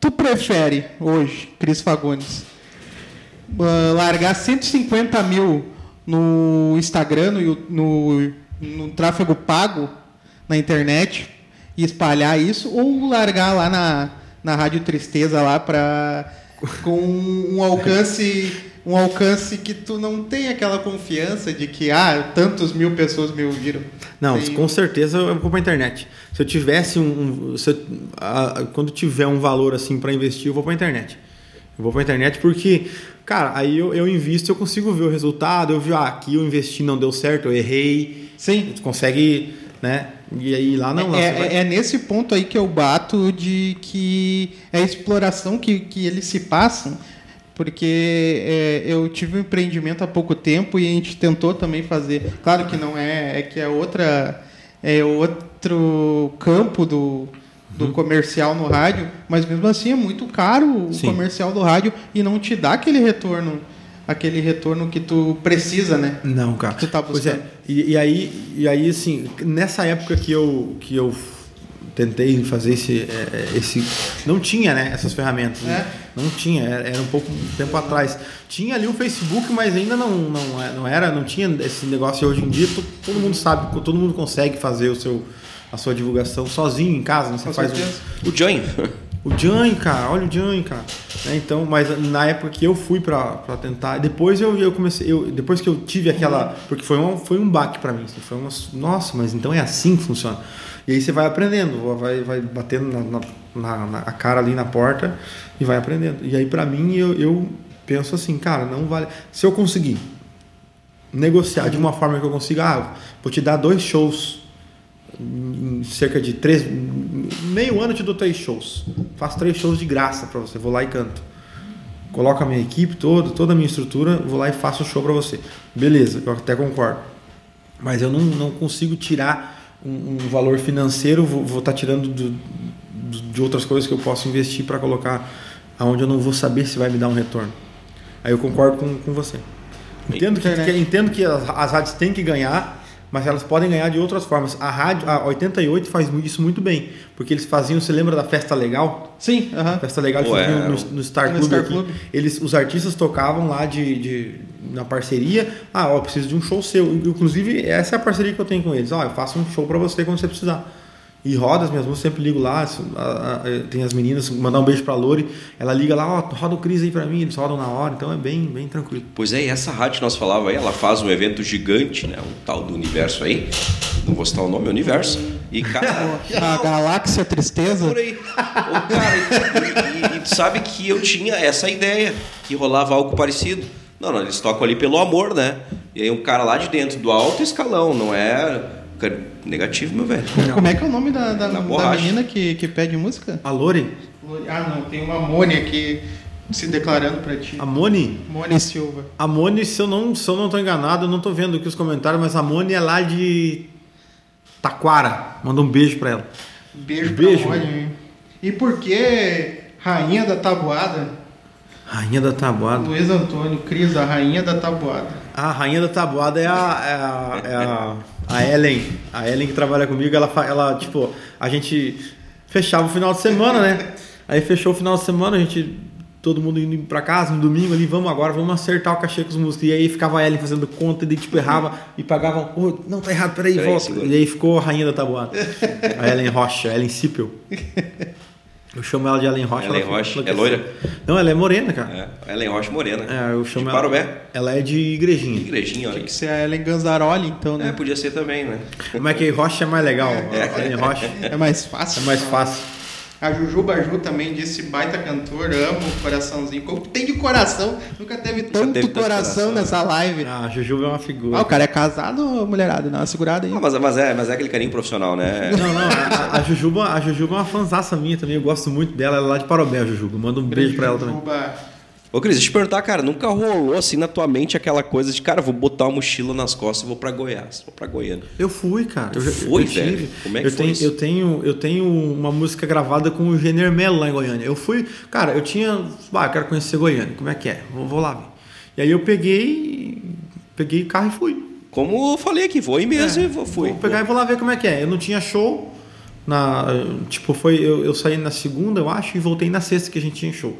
Tu prefere hoje, Cris Fagundes, ah, largar 150 mil no Instagram, no, no, no tráfego pago na internet e espalhar isso, ou largar lá na, na Rádio Tristeza lá pra, com um alcance um alcance que tu não tem aquela confiança de que ah tantos mil pessoas me ouviram Não, Tem- com certeza eu vou pra internet. Se eu tivesse um. se eu- a- a- quando tiver um valor assim para investir, eu vou pra internet. Eu vou pra internet porque, cara, aí eu, eu invisto eu consigo ver o resultado. Eu vi, ah, aqui eu investi, não deu certo, eu errei. sim Tu consegue, né? E aí lá não. lá é, você vai- é- é nesse ponto aí que eu bato de que é a exploração que, que eles se passam, porque é, eu tive um empreendimento há pouco tempo e a gente tentou também fazer. Claro que não é, é que é outra, é outro campo do, do Uhum. comercial no rádio, mas mesmo assim é muito caro o Sim. comercial do rádio e não te dá aquele retorno, aquele retorno que tu precisa, né? Não, cara. Tu tá Pois é. buscando. E, e aí, e aí, assim, nessa época que eu, que eu tentei fazer esse, é, é, esse. Não tinha, né? Essas ferramentas. né? Não tinha, era, era um pouco tempo atrás. Tinha ali o Facebook, mas ainda não, não, é- não era, não tinha esse negócio. E hoje em dia to- todo mundo sabe, todo mundo consegue fazer o seu, a sua divulgação sozinho em casa. né? Você Com faz um. O Join. o Jan, cara, olha o Jan, cara. Né, Então, mas na época que eu fui pra tentar, depois eu, eu comecei, eu, depois que eu tive aquela, porque foi um, foi um baque pra mim, assim, foi uma, nossa, mas então é assim que funciona. E aí você vai aprendendo, vai, vai batendo na, na, na- a cara ali na porta e vai aprendendo. E aí pra mim eu, eu penso assim, cara, não vale. Se eu conseguir negociar de uma forma que eu consiga, ah, vou te dar dois shows em cerca de três meio ano eu te dou três shows. Faço três shows de graça para você. Vou lá e canto. Coloco a minha equipe toda toda a minha estrutura vou lá e faço o show para você. Beleza eu até concordo. Mas eu não, não consigo tirar um, um valor financeiro vou estar tirando do- de outras coisas que eu posso investir para colocar aonde eu não vou saber se vai me dar um retorno. Aí eu concordo com, com você. Entendo que, que- entendo que as, as rádios têm que ganhar mas elas podem ganhar de outras formas. A rádio, a 88 faz isso muito bem, porque eles faziam, você lembra da festa legal? Sim, aham. A festa legal Pô, faziam é, no, no Star no Club. Star. Club. Eles, os artistas tocavam lá de, de- na parceria. Ah, ó, eu preciso de um show seu. Inclusive, essa é a parceria que eu tenho com eles. Ó, eu faço um show pra você quando você precisar. E roda as minhas músicas, sempre ligo lá. tem as meninas, mandar um beijo pra Lori. Ela liga lá, ó, roda o Cris aí pra mim, eles rodam na hora, então é bem, bem tranquilo. Pois é, e essa rádio que nós falava aí, ela faz um evento gigante, né? Um tal do universo aí. Não vou citar o nome, é universo. E, cara. A Galáxia Tristeza. por aí. Ô, cara, e, e- e tu sabe que eu tinha essa ideia, que rolava algo parecido. Não, não, eles tocam ali pelo amor, né? E aí um cara lá de dentro, do alto escalão, não é cara, negativo, meu velho. Como é que é o nome da, da, da menina que, que pede música? A Lori, Ah, não, tem uma Mone aqui se declarando pra ti. a Moni, Mone Silva. A Moni, se eu não, se eu não tô enganado, eu não tô vendo aqui os comentários, mas a Moni é lá de Taquara. Manda um beijo pra ela. Beijo, Beijo. pra Mone. hein? E por que Rainha da Tabuada? Rainha da Tabuada. Luiz Antônio, Cris, a Rainha da Tabuada. A Rainha da Tabuada é a, é a, é a, a Ellen. A Ellen que trabalha comigo, ela, ela, tipo, a gente fechava o final de semana, né? Aí fechou o final de semana, a gente, todo mundo indo pra casa no domingo ali, vamos agora, vamos acertar o cachê com os músicos. E aí ficava a Ellen fazendo conta, e tipo, errava e pagavam, "Ô, não, tá errado, peraí, Peraí, volta. segura. E aí ficou a Rainha da Tabuada. a Ellen Rocha, a Ellen Sipel. Eu chamo ela de Ellen Rocha. Ellen ela Rocha. É loira? Não, ela é morena, cara. É, Ellen Rocha Morena. É, eu chamo de ela. Parobé. Ela é de igrejinha. Igrejinha, olha. Tem que ser a Ellen Ganzaroli, então, É, né? podia ser também, né? Como é que Rocha é mais legal? Ellen Rocha É mais é fácil. mais fácil. A Juju Baju também disse baita cantor, amo o coraçãozinho. Como tem de coração? Nunca teve tanto teve tanto coração coração, nessa live. Ah, a Jujuba é uma figura. Ah, o cara é casado ou mulherada? Uma segurada aí. Ah, mas, mas, é, mas é aquele carinho profissional, né? Não, não, a, a Jujuba, a Jujuba é uma fanzaça minha também, eu gosto muito dela, ela é lá de Parobé, a Jujuba. Manda um beijo pra ela também. Jujuba. Ô, Cris, deixa eu te perguntar, cara, nunca rolou assim na tua mente aquela coisa de, cara, vou botar uma mochila nas costas e vou pra Goiás, vou pra Goiânia. Eu fui, cara. Eu, já- foi, eu tive. velho? Como é que eu foi tenho, isso? Eu tenho, eu tenho uma música gravada com o Gener Melo lá em Goiânia. Eu fui, cara, eu tinha, ah, eu quero conhecer Goiânia, como é que é? Vou, vou lá ver. E aí eu peguei, peguei o carro e fui. Como eu falei aqui, vou aí mesmo É, e vou, fui. Vou pegar e vou lá ver como é que é. Eu não tinha show. Na, tipo, foi. Eu, eu saí na segunda, eu acho, e voltei na sexta que a gente tinha show.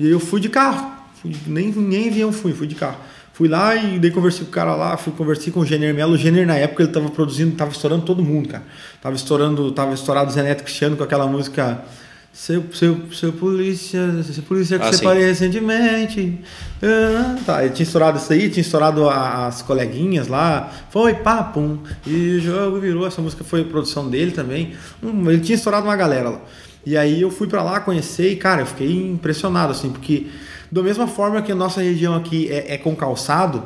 E aí eu fui de carro. Fui- nem, nem avião fui, fui de carro. Fui lá e daí conversei com o cara lá, fui conversei com o Jenner Melo. O Jenner, na época, ele tava produzindo, tava estourando todo mundo, cara. Tava estourando, tava estourado o Zé Neto Cristiano com aquela música. Seu, seu, seu polícia, seu polícia que Ah, parece recentemente. Ah, tá, ele tinha estourado isso aí, tinha estourado as coleguinhas lá. Foi papum. E o jogo virou. Essa música foi produção dele também. Hum, ele tinha estourado uma galera lá. E aí eu fui pra lá conhecer e, cara, eu fiquei impressionado, assim, porque da mesma forma que a nossa região aqui é, é com calçado,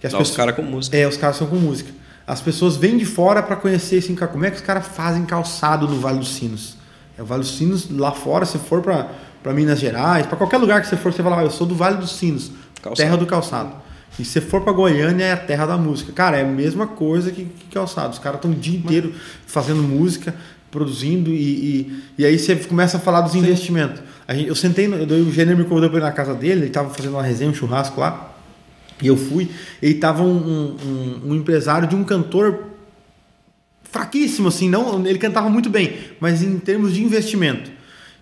que as os pessoas. caras com música. É, os caras são com música. As pessoas vêm de fora pra conhecer assim, cara, como é que os caras fazem calçado no Vale dos Sinos. É o Vale dos Sinos lá fora, se for pra pra Minas Gerais, pra qualquer lugar que você for, você fala, ah, eu sou do Vale dos Sinos, Calçado. terra do calçado. E se for pra Goiânia, é a terra da música. Cara, é a mesma coisa que, que calçado. Os caras estão o dia inteiro fazendo música, produzindo, e, e, e aí você começa a falar dos investimentos. A gente- eu sentei, no, eu- o Gênero me convidou pra ir na casa dele, ele tava fazendo uma resenha, um churrasco lá. E eu fui, ele tava um, um- um- empresário de um cantor fraquíssimo, assim, não, ele cantava muito bem, mas em termos de investimento.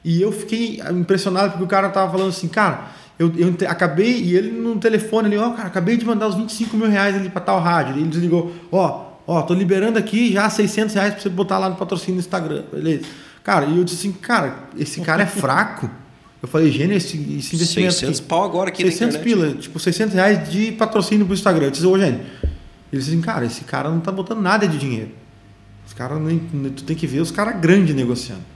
E eu fiquei impressionado porque o cara tava falando assim, cara, eu, eu acabei, e ele no telefone, ele, ó, cara, acabei de mandar os 25 mil reais ali pra tal rádio. Ele desligou, ó, ó, tô liberando aqui já 600 reais pra você botar lá no patrocínio no Instagram, beleza. Cara, e eu disse assim, cara, esse cara é fraco. Eu falei, gênio, esse, esse investimento 600 aqui. pau agora aqui na 600 internet. pila, tipo 600 reais de patrocínio pro Instagram. Eu disse, ô Gênio, ele disse assim, cara, esse cara não tá botando nada de dinheiro. Os caras, tu tem que ver os caras grandes negociando.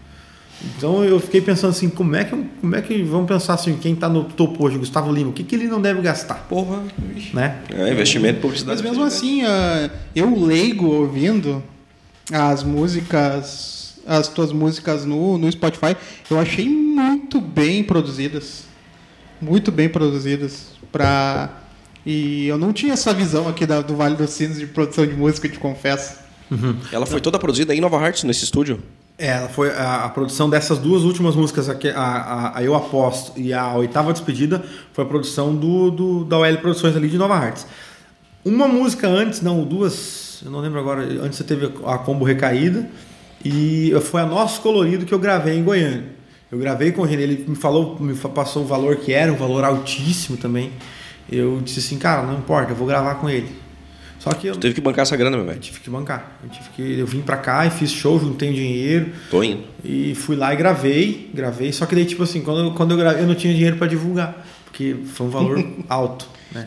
Então eu fiquei pensando assim, como é que, como é que vamos pensar assim, quem tá no topo hoje, Gustavo Lima, o que, que ele não deve gastar, Porra. né? É, investimento, publicidade. Mas mesmo assim, ah, eu leigo ouvindo as músicas, as tuas músicas no, no Spotify, eu achei muito bem produzidas. Muito bem produzidas. Pra... E eu não tinha essa visão aqui da- do Vale dos Sinos de produção de música, te confesso. Ela foi toda produzida em Nova Hartz, nesse estúdio. É, ela foi a, a produção dessas duas últimas músicas, a, a, a Eu Aposto e a Oitava Despedida, foi a produção do, do, da OL Produções ali de Nova Hartz. Uma música antes, não, duas, eu não lembro agora, antes você teve a Combo Recaída e foi a Nosso Colorido que eu gravei em Goiânia. Eu gravei com ele, ele me falou, me passou o valor que era, um valor altíssimo também. Eu disse assim, cara, não importa, eu vou gravar com ele. Só que eu teve que bancar essa grana, meu velho. tive que bancar. Eu, tive que, eu vim pra cá e fiz show, juntei um dinheiro, Tô indo. e fui lá e gravei, gravei, só que daí, tipo assim, quando, eu- quando eu gravei, eu não tinha dinheiro para divulgar, porque foi um valor alto, né?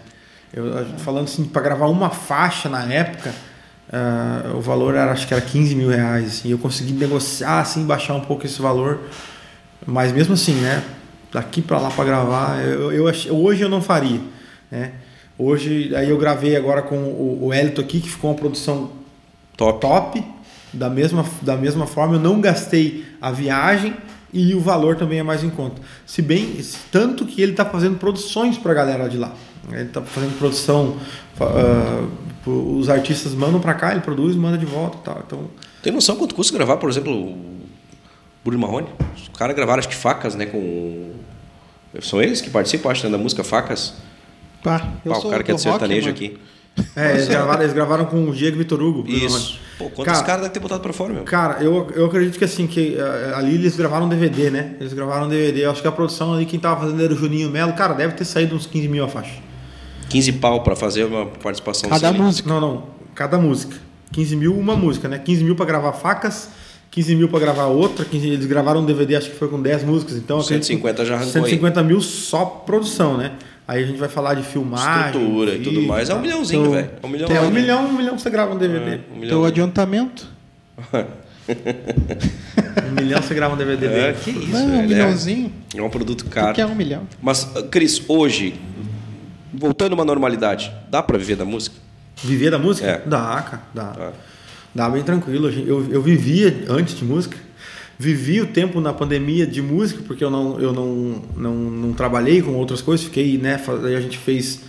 Eu, falando assim, para gravar uma faixa na época, ah, o valor era, acho que era 15 mil reais, assim, eu consegui negociar, assim, baixar um pouco esse valor, mas mesmo assim, né? Daqui para lá para gravar, eu, eu hoje eu não faria, né? Hoje, aí eu gravei agora com o, o Elito aqui, que ficou uma produção Top. top. Da mesma, da mesma forma, eu não gastei a viagem e o valor também é mais em conta. Se bem, tanto que ele está fazendo produções para a galera de lá. Ele está fazendo produção, ah, os artistas mandam para cá, ele produz, manda de volta e tal. Então, Tem noção quanto custa gravar, por exemplo, o Bruno Marrone? Os caras gravaram, acho que facas, né? Com. São eles que participam, acho, né, da música Facas. Pá, eu Pá, sou o cara que é do de rock, sertanejo mano. aqui. é, eles, gravaram, eles gravaram com o Diego Vitor Hugo. Isso. Pô, quantos Cara- caras devem ter botado pra fora, meu? Cara, eu, eu acredito que assim, que eh, ali eles gravaram um DVD, né? Eles gravaram um DVD. Eu acho que a produção ali, quem tava fazendo era o Juninho Melo. Cara, deve ter saído uns 15 mil a faixa. 15 pau pra fazer uma participação Cada assim. música. Não, não. Cada música. 15 mil uma música, né? 15 mil pra gravar facas 15 mil para gravar outra, 15, eles gravaram um DVD, acho que foi com 10 músicas, então... acredito que 150 já arrancou 150 mil só produção, né? Aí a gente vai falar de filmagem... Estrutura e tudo mais. É um tá? milhãozinho, Então, velho. É um milhão. É, um milhão, um milhão você grava um DVD. É, um. Teu adiantamento. Um milhão você grava um DVD É, dele. que isso, Não, um velho. milhãozinho. É um produto caro. que é um milhão? Mas, Cris, hoje, voltando a uma normalidade, dá pra viver da música? Viver da música? É. Dá, cara, dá. Dá bem tranquilo. Eu, eu vivia antes de música, vivi o tempo na pandemia de música, porque eu não, eu não, não, não trabalhei com outras coisas, fiquei, né? a gente fez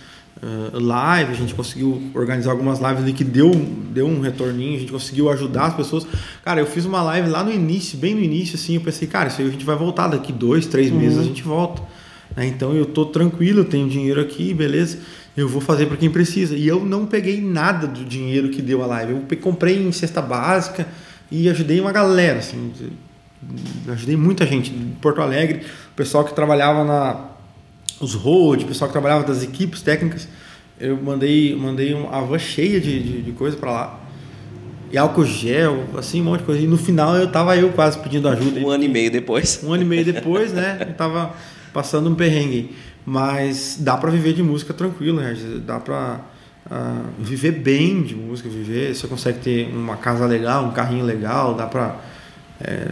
ah, live, a gente conseguiu organizar algumas lives ali que deu, deu um retorninho, a gente conseguiu ajudar as pessoas. Cara, eu fiz uma live lá no início, bem no início, assim, eu pensei, cara, isso aí a gente vai voltar daqui dois, três meses a gente volta. né? Então eu tô tranquilo, eu tenho dinheiro aqui, beleza. Eu vou fazer para quem precisa. E eu não peguei nada do dinheiro que deu a live. Eu comprei em cesta básica e ajudei uma galera, assim. Ajudei muita gente. Em Porto Alegre, o pessoal que trabalhava na os road, o pessoal que trabalhava das equipes técnicas, eu mandei, mandei uma van cheia de, de, de coisa para lá. E álcool gel, assim, um monte de coisa. E no final eu tava eu quase pedindo ajuda. Um ano e meio depois. Um ano e meio depois, né? Eu tava passando um perrengue. Mas dá pra viver de música tranquilo, né? Dá pra ah, viver bem de música, viver. Você consegue ter uma casa legal, um carrinho legal, dá pra. é,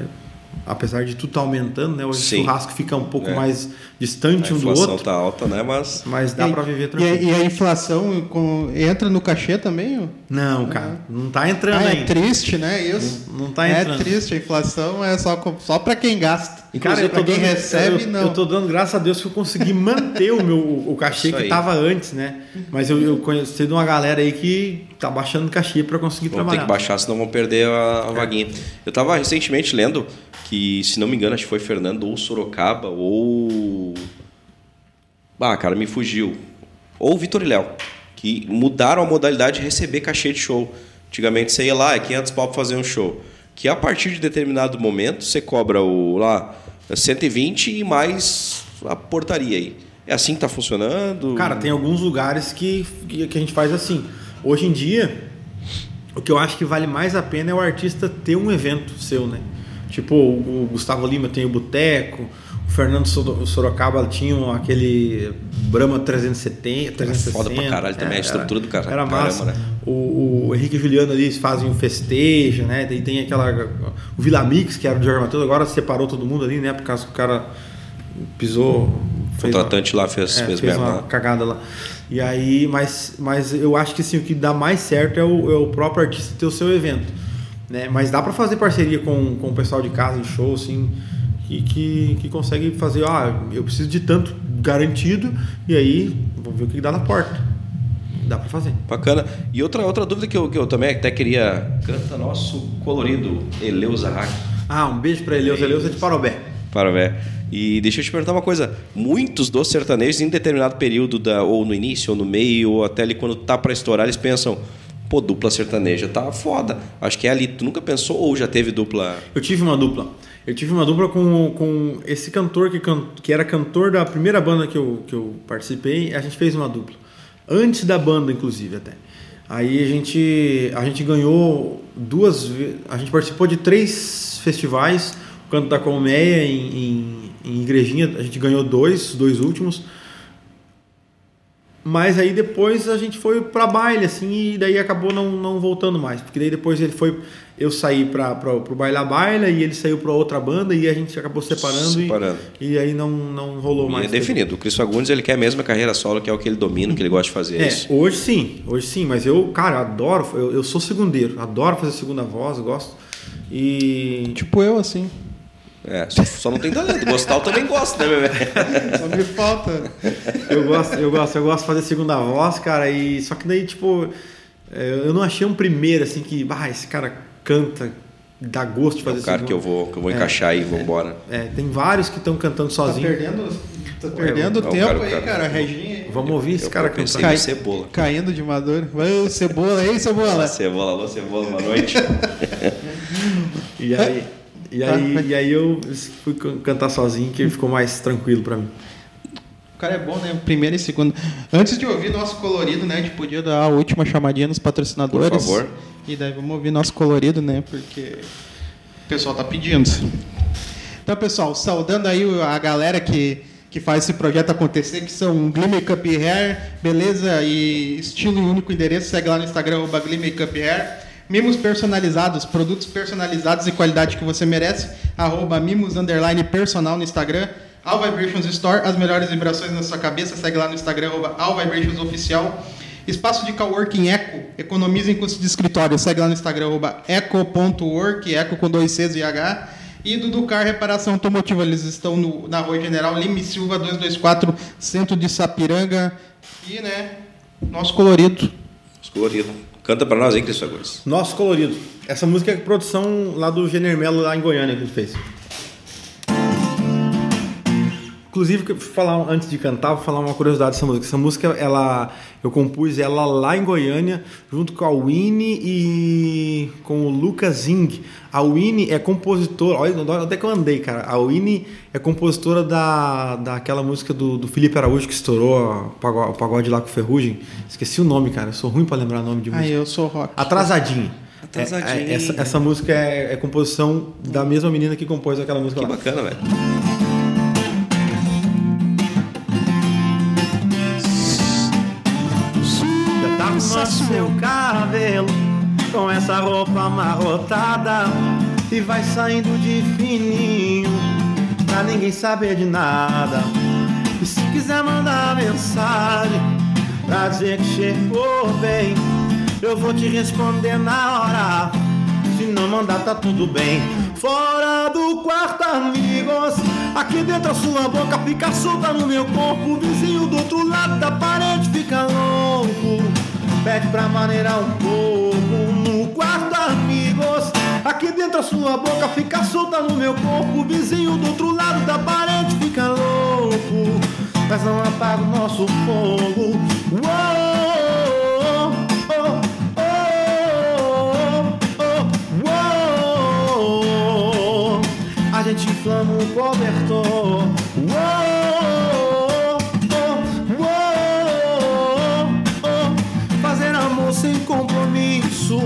apesar de tudo estar aumentando, né? Hoje Sim. o churrasco fica um pouco É. mais A distante um do inflação outro, tá alta, né? Mas mas dá E- pra viver E a, tranquilo. e a inflação com- entra no cachê também? ó? Não, cara, não tá entrando Ah, é ainda. triste, né? Isso. Não- não tá É entrando. triste, a inflação é só, só para quem gasta. Cara, eu para quem dando, recebe, eu, não. eu tô dando graças a Deus que eu consegui manter o meu o cachê Isso que aí. tava antes, né? Mas eu, eu conheci de uma galera aí que tá baixando cachê para conseguir vão trabalhar. que baixar, senão vão perder a, a vaguinha. Eu tava recentemente lendo que, se não me engano, acho que foi Fernando ou Sorocaba ou. Ah, cara, me fugiu. Ou Vitor e Léo, que mudaram a modalidade de receber cachê de show. Antigamente você ia lá, é 500 pau pra fazer um show. Que a partir de determinado momento você cobra o lá 120 e mais a portaria aí. É assim que tá funcionando? Cara, tem alguns lugares que, que a gente faz assim. Hoje em dia, o que eu acho que vale mais a pena é o artista ter um evento seu, né? Tipo, o o Gustavo Lima tem o Boteco, o Fernando Soro- Sorocaba tinha aquele Brahma 370, 360. foda pra caralho também, a estrutura do cara- Era caramba, massa. né? O, o Henrique e Juliano ali fazem um festeja, né? Tem, tem aquela. O Vila Mix, que era do Jorge Matheus, agora separou todo mundo ali, né? Por causa que o cara pisou. O fez uma- contratante lá fez, é, fez fez uma lá. cagada lá. E aí, mas, mas eu acho que assim, o que dá mais certo é o, é o próprio artista ter o seu evento. Né? Mas dá pra fazer parceria com, com o pessoal de casa em show, assim, que, que, que consegue fazer, ah, eu preciso de tanto garantido, e aí vamos ver o que dá na porta. Dá pra fazer. Bacana. E outra, outra dúvida que eu, que eu também até queria. Canta nosso colorido Eleusa Hack. Ah, um beijo pra Eleusa, Eleusa de Parobé. Para ver. E deixa eu te perguntar uma coisa. Muitos dos sertanejos, em determinado período, da, ou no início, ou no meio, ou até ali quando tá para estourar, eles pensam: pô, dupla sertaneja tá foda. Acho que é ali. Tu nunca pensou ou já teve dupla? Eu tive uma dupla. Eu tive uma dupla com, com esse cantor que, can- que era cantor da primeira banda que eu, que eu participei. A gente fez uma dupla. Antes da banda, inclusive, até. Aí a gente, a gente ganhou duas. A gente participou de três festivais. O Canto da Colmeia em, em, em Igrejinha. A gente ganhou dois, os dois últimos. Mas aí depois a gente foi pra baile, assim, e daí acabou não, não voltando mais. Porque daí depois ele foi. Eu saí pra, pra, pro baile a baile e ele saiu pra outra banda e a gente acabou separando. Separando. E, e aí não, não rolou E mais. é definido. O Cris Fagundes ele quer a carreira solo, que é o que ele domina, que ele gosta de fazer. É, É, isso. hoje sim, hoje sim, mas eu, cara, adoro, eu, eu sou segundeiro, adoro fazer segunda voz, gosto. E. Tipo eu, assim. É, só, só não tem talento. Gostar eu também gosto, né, bebê? Só me falta. Eu gosto, eu gosto, eu gosto de fazer segunda voz, cara, e só que daí, tipo, é, eu não achei um primeiro assim que, ah, esse cara canta, dá gosto de É fazer o cara que eu vou, que eu vou encaixar aí e vou embora. É, tem vários que estão cantando Tá sozinho. perdendo, tá perdendo é o tempo cara- aí, cara- cara. Reginha. Vamos ouvir esse Eu- cara eu pensei cantar. no Cebola. Caindo de maduro. Vai, ô, cebola aí, cebola. Cebola, alô, Cebola, boa noite. E aí, e aí, e aí eu fui can- cantar sozinho, que ficou mais tranquilo pra mim. O cara é bom, né? Primeiro e segundo. Antes de ouvir nosso colorido, né? A gente podia dar a última chamadinha nos patrocinadores. Por favor. E daí vamos ouvir nosso colorido, né? Porque pessoal tá pedindo. Então, pessoal, saudando aí a galera que, que faz esse projeto acontecer, que são Glee Makeup Hair, beleza e estilo em único endereço. Segue lá no Instagram, arroba Glee Makeup Hair. Mimos personalizados, produtos personalizados e qualidade que você merece, arroba mimos underline personal no Instagram. All Vibrations Store, as melhores vibrações na sua cabeça. Segue lá no Instagram, arroba All Vibrations Oficial. Espaço de coworking Eco, economiza em custo de escritório. Segue lá no Instagram, arroba eco.work, eco com dois Cs e H. E do Ducar Reparação Automotiva, eles estão no, na Rua General Lime Silva 224, centro de Sapiranga. E, né, nosso colorido. Os coloridos. Canta pra nós aí, Cris Fagundes. Nosso Colorido. Essa música é produção lá do General Melo, lá em Goiânia, que ele fez. Inclusive, que falar antes de cantar, vou falar uma curiosidade dessa música. Essa música, ela, eu compus ela lá em Goiânia, junto com a Winnie e com o Lucas Zing. A Winnie é compositora, olha onde é que eu andei, cara. A Winnie é compositora da, daquela música do, do Felipe Araújo que estourou o pagode, lá com Ferrugem. Esqueci o nome, cara. Eu sou ruim pra lembrar o nome de música. Ah, eu sou rock. Atrasadinho. Atrasadinho. É, é, essa, essa música é, é composição da mesma menina que compôs aquela música Que lá. bacana, velho. Cabelo com essa roupa amarrotada e vai saindo de fininho pra ninguém saber de nada. E se quiser mandar mensagem pra dizer que chegou bem, eu vou te responder na hora. Se não mandar, tá tudo bem. Fora do quarto, amigos. Aqui dentro a sua boca fica solta no meu corpo. O vizinho do outro lado da parede fica louco. Pede pra maneirar um pouco. No quarto, amigos. Aqui dentro a sua boca fica solta no meu corpo. O vizinho do outro lado da parede fica louco. Mas não apaga o nosso fogo. Uou, oh, oh, oh. A gente inflama o cobertor. Uou, sem compromisso.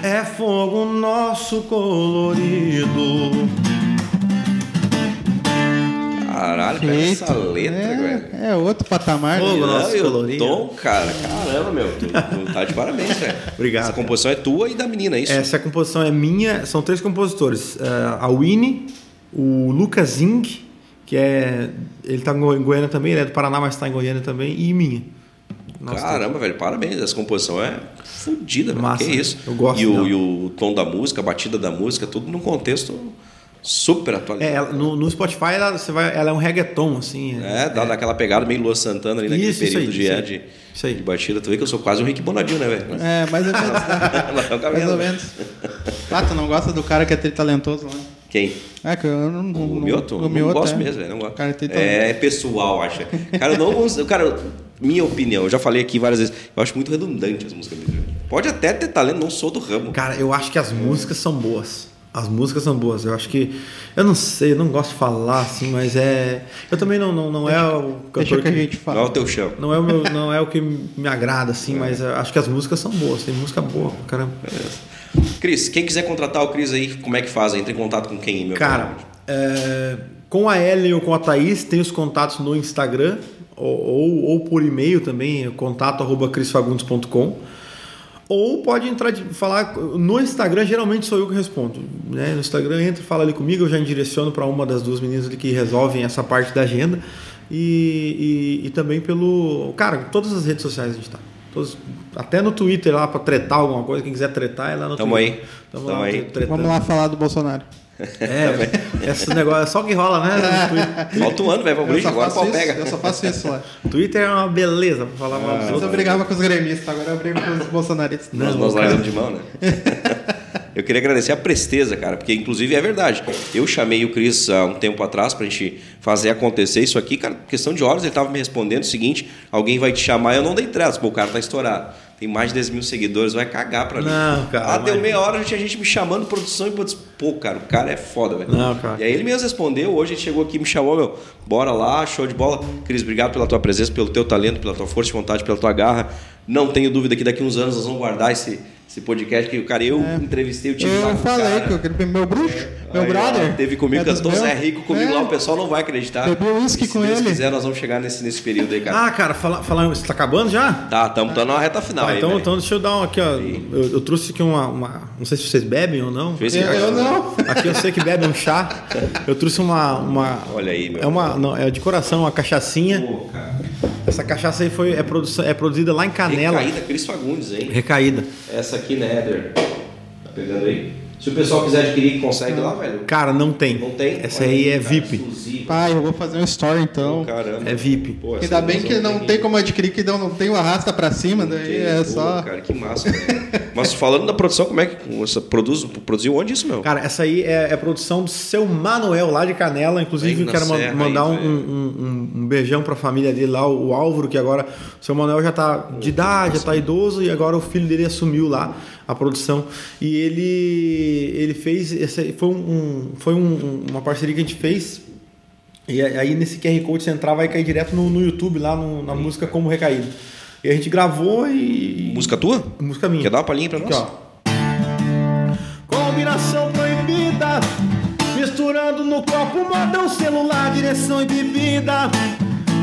É fogo nosso colorido. Caralho, pega essa letra, velho. é, é outro patamar. Fogo, né? nosso colorido. tom, cara, caramba, meu. Tu, tu tá de parabéns, velho. Obrigado, Essa composição é tua e da menina, é isso? Essa composição é minha, são três compositores. É, a Winnie, o Lucas Zing, que é. Ele tá em Goiânia também, ele é do Paraná, mas tá em Goiânia também, e minha. Nossa, Caramba, velho, parabéns. Essa composição é fodida, velho. Massa, Que né? isso. Eu gosto e o, e o tom da música, a batida da música, tudo num contexto super atualizado. É, ela- no, no Spotify ela, você vai, ela é um reggaeton, assim. É, dá daquela pegada meio Lua Santana ali naquele Isso, isso período aí, de, isso é, aí. de, Isso aí. de batida. Tu vê que eu sou quase um Rick Bonadinho, né, velho? É, mais ou menos. né? É mais ou né? menos. Ah, tu não gosta do cara que é talentoso lá? Quem? É, que eu não. não O Mioto? O não Mioto, gosto é. mesmo, velho. Não gosto. Cara, tem é pessoal, acho. Cara, eu não gosto. Cara, minha opinião, eu já falei aqui várias vezes, eu acho muito redundante as músicas dele. Pode até ter talento, não sou do ramo. Cara, eu acho que as músicas são boas. As músicas são boas. Eu acho que. Eu não sei, eu não gosto de falar assim, mas é. Eu também não, não, não é o Deixa cantor que a gente Não é fala. o teu chão. Não é, o meu, não é o que me agrada, assim, mas eu acho que as músicas são boas. Tem música boa, caramba. Cris, quem quiser contratar o Cris aí, como é que faz? Entra em contato com quem, meu Cara, é, com a Ellen ou com a Thaís, tem os contatos no Instagram ou, ou, ou por e-mail também, contato arroba crisfagundes.com. Ou pode entrar de falar no Instagram, geralmente sou eu que respondo. Né? No Instagram entra, fala ali comigo, eu já direciono para uma das duas meninas ali que resolvem essa parte da agenda. E, e, e também pelo. Cara, todas as redes sociais a gente tá. Todos, até no Twitter lá para tretar alguma coisa, quem quiser tretar é lá no Tamo Twitter. aí. Tamo, Tamo lá aí. tretando. Vamos lá falar do Bolsonaro. É, esse negócio é só que rola, né? Twitter. Falta um ano, velho, pra só, agora isso, pega. eu só faço isso lá. Twitter é uma beleza pra falar mal dos Antes eu brigava com os gremistas, agora eu brigo com os bolsonaristas. Nós, Não, nós cara. largamos de mão, né? Eu queria agradecer a presteza, cara, porque inclusive é verdade. Eu chamei o Cris há um tempo atrás pra gente fazer acontecer isso aqui, cara, questão de horas ele tava me respondendo o seguinte: alguém vai te chamar, eu não dei trás, pô, o cara tá estourado. Tem mais de 10 mil seguidores, vai cagar pra mim. Não, cara, Ah, deu mas- meia hora, tinha gente me chamando, produção, e pô, disse, pô, cara, o cara é foda, velho. Não, cara. E aí ele mesmo respondeu, hoje ele chegou aqui me chamou, meu, bora lá, show de bola. Cris, obrigado pela tua presença, pelo teu talento, pela tua força de vontade, pela tua garra. Não tenho dúvida que daqui uns anos nós vamos guardar esse, Esse podcast que o cara, eu entrevistei o time lá É. Eu com falei cara. que eu queria meu bruxo, meu Aí, ó, brother. Teve comigo, é cantou. Zé Rico comigo É. lá, o pessoal não vai acreditar. Bebi uísque E se com Deus ele. quiser, nós vamos chegar nesse, nesse período aí, cara. Ah, cara, fala, fala, você tá acabando já? Tá, estamos tá na reta final Tá, aí, então, então deixa eu dar um aqui, ó. Eu, eu trouxe aqui uma, uma- Não sei se vocês bebem ou não. Se- Eu, eu não. Aqui eu sei que bebe um chá. Eu trouxe uma. uma Olha aí, meu. É uma. Não, é de coração, uma cachaçinha. Pô, cara. Essa cachaça aí foi, é, produção, é produzida lá em Canela. Recaída Cris Fagundes, hein? Recaída. Essa aqui, né, Éder? Tá pegando aí? Se o pessoal quiser adquirir, consegue lá, velho? Cara, não tem. Não tem? Essa Olha aí é cara, VIP. exclusivo. Pai, eu vou fazer um story então. Caramba. É VIP. Pô, Ainda bem que não tem como adquirir, que não, não tem o arrasta pra cima, daí tem. é Pô, só. Cara, que massa, velho. Mas falando da produção, como é que você produz, produziu onde isso, meu? Cara, essa aí é, é produção do seu Manuel, lá de Canela. Inclusive, eu quero ma- mandar aí, um, um- um- um beijão pra família dele lá, o Álvaro, que agora o seu Manuel já tá de idade, já tá idoso, e agora o filho dele assumiu lá a produção. E ele, ele fez. Esse, foi um, foi um- uma parceria que a gente fez. E aí nesse QR Code você entrar, vai cair direto no, no YouTube, lá no- na música Como Recaído. E a gente gravou e. Música tua? Música minha. Quer dar uma palhinha pra Aqui, nós? ó. Combinação proibida, misturando no copo modão, celular, direção e bebida.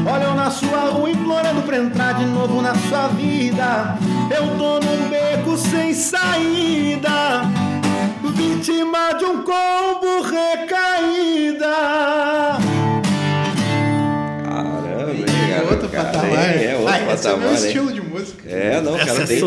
Olham na sua rua implorando pra entrar de novo na sua vida. Eu tô sem saída, vítima de um combo recaída. Caramba, hein, É cara, outro cara, patamar. É, é outro ah, esse é o patamar, meu hein? estilo de música. É, não, Essa cara, é tem,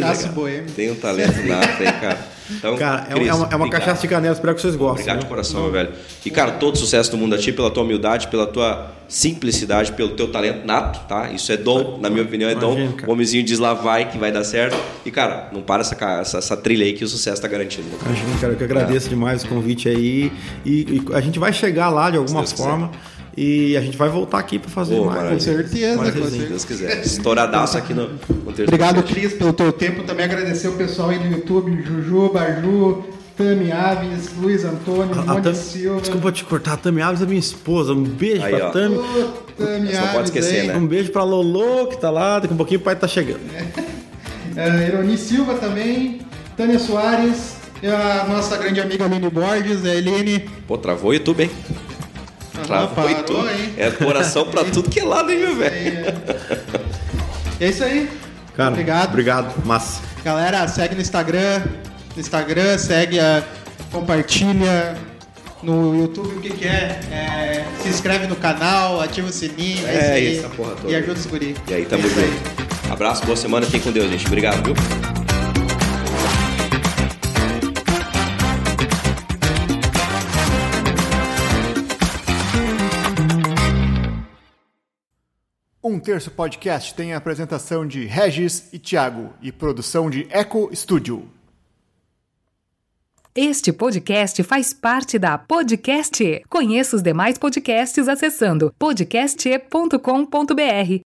cara. tem um talento nato aí, cara. Então, Cara, é, Cris, é uma, é uma cachaça de canela, espero que vocês gostem. Obrigado de né? coração, meu velho. E, cara, todo sucesso do mundo a ti, pela tua humildade, pela tua simplicidade, pelo teu talento nato, tá? Isso é dom, na minha opinião, é Imagina, dom. cara. O homenzinho diz lá vai que vai dar certo. E, cara, não para essa, essa, essa trilha aí que o sucesso tá garantido. né? Imagina, cara, eu que agradeço demais o convite aí. E, e a gente vai chegar lá de alguma Deus quiser. E a gente vai voltar aqui para fazer Pô, mais. maravilha. Com certeza, Mais com. Se certeza. Deus quiser. Estouradaço aqui no, no terceiro Obrigado. Cris, pelo teu tempo. Também agradecer o pessoal aí do YouTube, Juju, Baju, Tami Aves, Luiz Antônio, A- a Tami- Silva. Desculpa te cortar, a Tami Alves é minha esposa. Um beijo Aí, pra ó. Tami. Ô, Tami Você não pode Aves esquecer, aí. né? Um beijo pra Lolo, que tá lá. Daqui a pouquinho o pai tá chegando. É, Ironi Silva também, Tânia Soares, e a nossa grande amiga Aline Borges, a Helene. Pô, travou o YouTube, hein? Ah, Travou parou, e tudo. hein? É coração pra tudo que é lado, hein, meu velho? É isso aí. Cara, Obrigado. Obrigado, massa. Galera, segue no Instagram. No Instagram, segue, a, compartilha. No YouTube, o que, que é? É, Se inscreve no canal, ativa o sininho. É, isso aí. essa porra toda. E ajuda os guri. E aí, tamo É junto. Abraço, boa semana. Fiquem com Deus, gente. Obrigado, viu? Um Terço Podcast tem a apresentação de Regis e Thiago e produção de Eco Studio. Este podcast faz parte da Podcast. E. Conheça os demais podcasts acessando podcast.com.br.